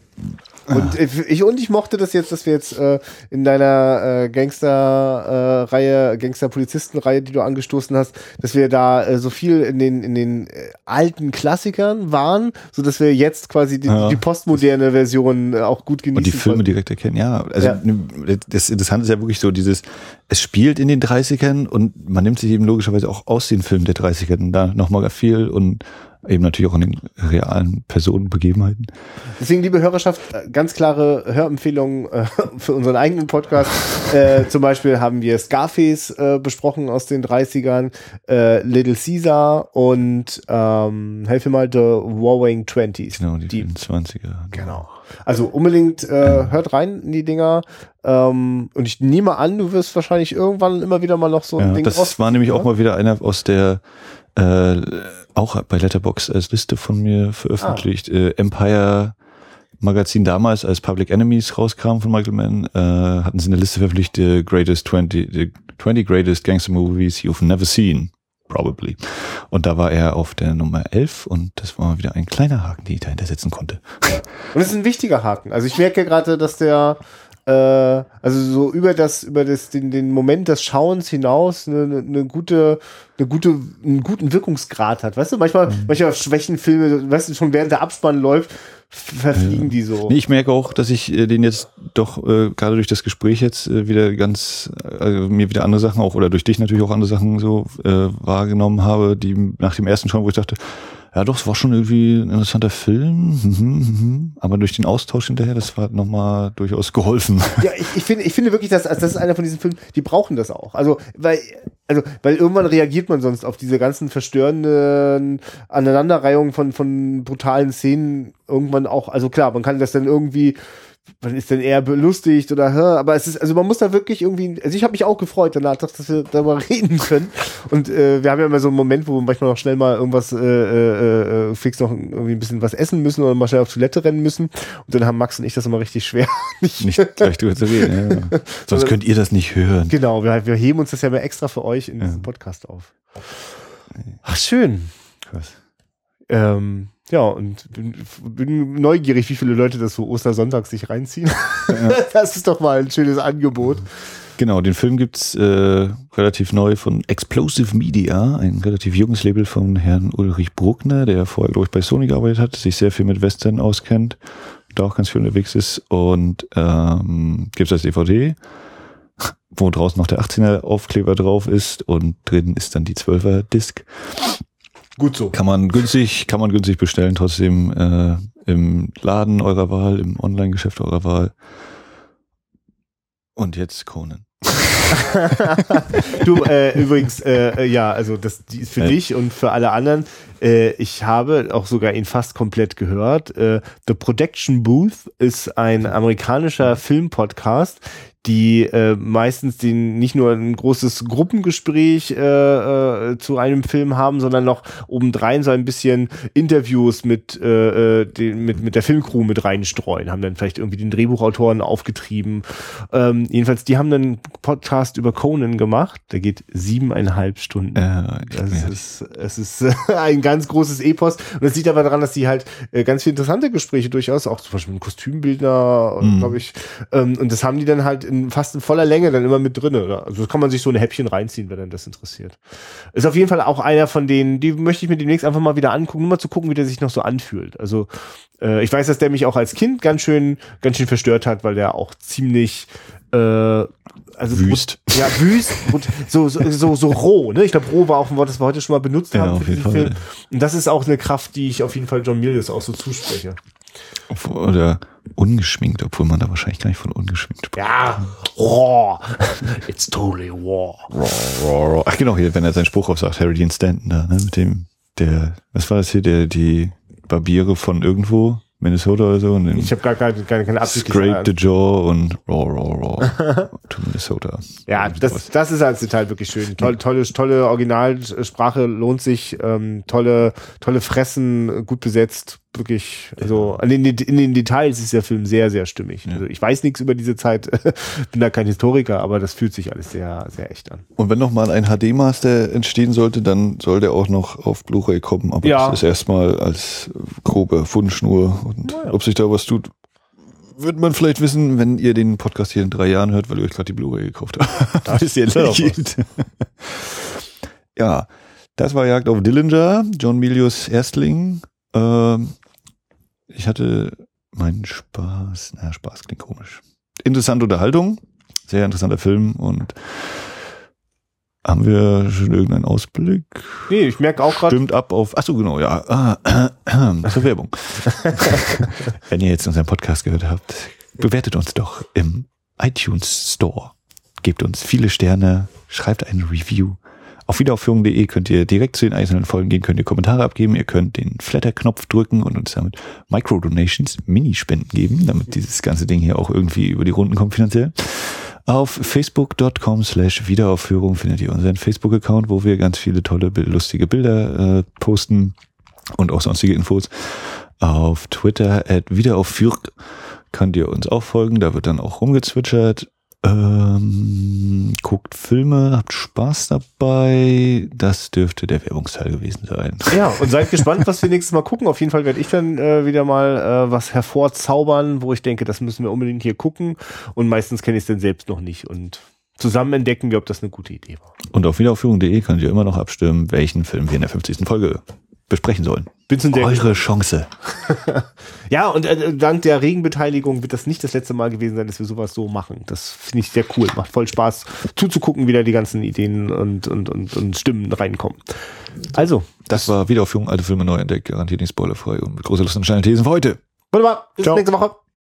Und äh, ich, und ich mochte das jetzt, dass wir jetzt äh, in deiner äh, Gangster-Reihe, Gangster-Polizisten-Reihe, die du angestoßen hast, dass wir da äh, so viel in den, in den äh, alten Klassikern waren, so dass wir jetzt quasi die, Ja. die postmoderne Version äh, auch gut genießen Und die Filme konnten. direkt erkennen, ja. Also Ja. ne, das Interessante ist ja wirklich so, dieses, es spielt in den 30ern und man nimmt sich eben logischerweise auch aus den Filmen der 30ern da nochmal viel und eben natürlich auch in den realen Personen, Begebenheiten. Deswegen, liebe Hörerschaft, äh, ganz klare Hörempfehlungen äh, für unseren eigenen Podcast. äh, zum Beispiel haben wir Scarface äh, besprochen aus den 30ern, äh, Little Caesar und ähm, helf mir mal, The Warring Twenties. Genau, die, Die- 20er. Genau. Also unbedingt äh, hört rein in die Dinger. Ähm, und ich nehme an, du wirst wahrscheinlich irgendwann immer wieder mal noch so ein Ja, Ding das war nämlich auch mal wieder einer aus der äh, auch bei Letterbox als Liste von mir veröffentlicht. Äh, Empire Magazin damals, als Public Enemies rauskam von Michael Mann, äh, hatten sie eine Liste veröffentlicht, the greatest 20, the 20 greatest gangster movies you've never seen. Probably. Und da war er auf der Nummer 11 und das war wieder ein kleiner Haken, den ich dahinter setzen konnte. Und das ist ein wichtiger Haken. Also ich merke gerade, dass der äh, also so über das über das den, den Moment des Schauens hinaus eine, eine, gute eine gute einen guten Wirkungsgrad hat. Weißt du, manchmal Mhm. manchmal schwächen Filme, weißt du, schon während der Abspann läuft, verfliegen die so. Nee, ich merke auch, dass ich äh, den jetzt doch äh, gerade durch das Gespräch jetzt äh, wieder ganz, äh, also mir wieder andere Sachen auch oder durch dich natürlich auch andere Sachen so äh, wahrgenommen habe, die nach dem ersten Schauen, wo ich dachte, ja doch, es war schon irgendwie ein interessanter Film, mhm, mhm. aber durch den Austausch hinterher, das war nochmal durchaus geholfen. Ja, ich, ich finde, ich finde wirklich, dass also das ist einer von diesen Filmen, die brauchen das auch. Also, weil, also, weil irgendwann reagiert man sonst auf diese ganzen verstörenden Aneinanderreihungen von, von brutalen Szenen irgendwann auch. Also klar, man kann das dann irgendwie, man ist dann eher belustigt oder, hä, aber es ist, also man muss da wirklich irgendwie, also ich habe mich auch gefreut danach, dass wir darüber reden können. Und äh, wir haben ja immer so einen Moment, wo wir manchmal noch schnell mal irgendwas äh, äh, äh, fix noch irgendwie ein bisschen was essen müssen oder mal schnell auf Toilette rennen müssen. Und dann haben Max und ich das immer richtig schwer. Nicht gleich drüber zu reden. Ja. Sonst könnt ihr das nicht hören. Genau, wir, wir heben uns das ja mal extra für euch in diesem Podcast auf. Ach, schön. Krass. Ähm, ja, und bin, bin neugierig, wie viele Leute das so Ostersonntag sich reinziehen. Ja. Das ist doch mal ein schönes Angebot. Genau, den Film gibt's äh, relativ neu von Explosive Media, ein relativ junges Label von Herrn Ulrich Bruckner, der vorher, glaube ich, bei Sony gearbeitet hat, sich sehr viel mit Western auskennt, da auch ganz viel unterwegs ist und ähm, gibt's als DVD, wo draußen noch der 18er Aufkleber drauf ist und drin ist dann die 12er Disc. Gut so. Kann man günstig, kann man günstig bestellen, trotzdem äh, im Laden eurer Wahl, im Online-Geschäft eurer Wahl. Und jetzt Conan. du, äh, übrigens, äh, äh, ja, also das die ist für ja. dich und für alle anderen. Äh, ich habe auch sogar ihn fast komplett gehört. Äh, The Protection Booth ist ein amerikanischer Filmpodcast, die äh, meistens den nicht nur ein großes Gruppengespräch äh, äh, zu einem Film haben, sondern noch obendrein so ein bisschen Interviews mit, äh, äh den, mit, mit der Filmcrew mit reinstreuen, haben dann vielleicht irgendwie den Drehbuchautoren aufgetrieben. Ähm, jedenfalls, die haben einen Podcast über Conan gemacht, der geht siebeneinhalb Stunden. Äh, das ist, es ist ein ganz großes Epos und das liegt aber daran, dass die halt äh, ganz viele interessante Gespräche durchaus, auch zum Beispiel ein Kostümbildner, mhm. glaube ich, ähm, und das haben die dann halt in in, fast in voller Länge dann immer mit drin. Also kann man sich so ein Häppchen reinziehen, wenn dann das interessiert. Ist auf jeden Fall auch einer von denen, die möchte ich mir demnächst einfach mal wieder angucken, nur mal zu gucken, wie der sich noch so anfühlt. Also äh, ich weiß, dass der mich auch als Kind ganz schön, ganz schön verstört hat, weil der auch ziemlich äh, also wüst. Ja, wüst und so, so, so, so roh, ne? Ich glaube, roh war auch ein Wort, das wir heute schon mal benutzt ja, haben für diesen Film. Und das ist auch eine Kraft, die ich auf jeden Fall John Milius auch so zuspreche. Oder ungeschminkt, obwohl man da wahrscheinlich gar nicht von ungeschminkt spricht. Ja, raw. It's totally raw. Raw, raw, raw. Ach genau, hier, wenn er seinen Spruch aufsagt, Harry Dean Stanton da, ne, mit dem, der, was war das hier, der, die Barbiere von irgendwo, Minnesota oder so. Und ich habe gar keine, keine, keine Absicht. Scrape the Jaw und Raw, Raw, Raw to Minnesota. Ja, das, das ist als Detail wirklich schön. Tolle, tolle, tolle Originalsprache, lohnt sich. Ähm, tolle, tolle Fressen, gut besetzt wirklich, also in den, in den Details ist der Film sehr, sehr stimmig. Ja. Also ich weiß nichts über diese Zeit, bin da kein Historiker, aber das fühlt sich alles sehr, sehr echt an. Und wenn noch mal ein HD-Master entstehen sollte, dann soll der auch noch auf Blu-ray kommen, aber ja. das ist erstmal als grobe Fundschnur und ja. ob sich da was tut, wird man vielleicht wissen, wenn ihr den Podcast hier in drei Jahren hört, weil ihr euch gerade die Blu-ray gekauft habt. Das ist jetzt Ja, das war Jagd auf Dillinger, John Milius Erstling. Ähm, ich hatte meinen Spaß. Na, Spaß klingt komisch. Interessante Unterhaltung, sehr interessanter Film und haben wir schon irgendeinen Ausblick? Nee, ich merke auch gerade. Stimmt ab auf. Achso, genau, ja. Ah, äh, äh, zur Werbung. Wenn ihr jetzt unseren Podcast gehört habt, bewertet uns doch im iTunes Store. Gebt uns viele Sterne, schreibt eine Review auf wiederaufführung.de könnt ihr direkt zu den einzelnen Folgen gehen, könnt ihr Kommentare abgeben, ihr könnt den Flatter-Knopf drücken und uns damit Micro-Donations, Minispenden geben, damit dieses ganze Ding hier auch irgendwie über die Runden kommt finanziell. Auf facebook.com slash Wiederaufführung findet ihr unseren Facebook-Account, wo wir ganz viele tolle, lustige Bilder äh, posten und auch sonstige Infos. Auf Twitter at Wiederaufführung könnt ihr uns auch folgen, da wird dann auch rumgezwitschert ähm, guckt Filme, habt Spaß dabei. Das dürfte der Werbungsteil gewesen sein. Ja, und seid gespannt, was wir nächstes Mal gucken. Auf jeden Fall werde ich dann äh, wieder mal äh, was hervorzaubern, wo ich denke, das müssen wir unbedingt hier gucken. Und meistens kenne ich es dann selbst noch nicht. Und zusammen entdecken wir, ob das eine gute Idee war. Und auf wiederaufführung.de könnt ihr immer noch abstimmen, welchen Film wir in der 50. Folge besprechen sollen. Eure Chance. ja, und äh, dank der Regenbeteiligung wird das nicht das letzte Mal gewesen sein, dass wir sowas so machen. Das finde ich sehr cool. Macht voll Spaß zuzugucken, wie da die ganzen Ideen und, und, und, und Stimmen reinkommen. Also. Das, das war Wiederaufführung, alte Filme neu entdeckt, garantiert nicht spoilerfrei und mit großer Lust und Thesen für heute. Wunderbar. Bis Ciao. nächste Woche.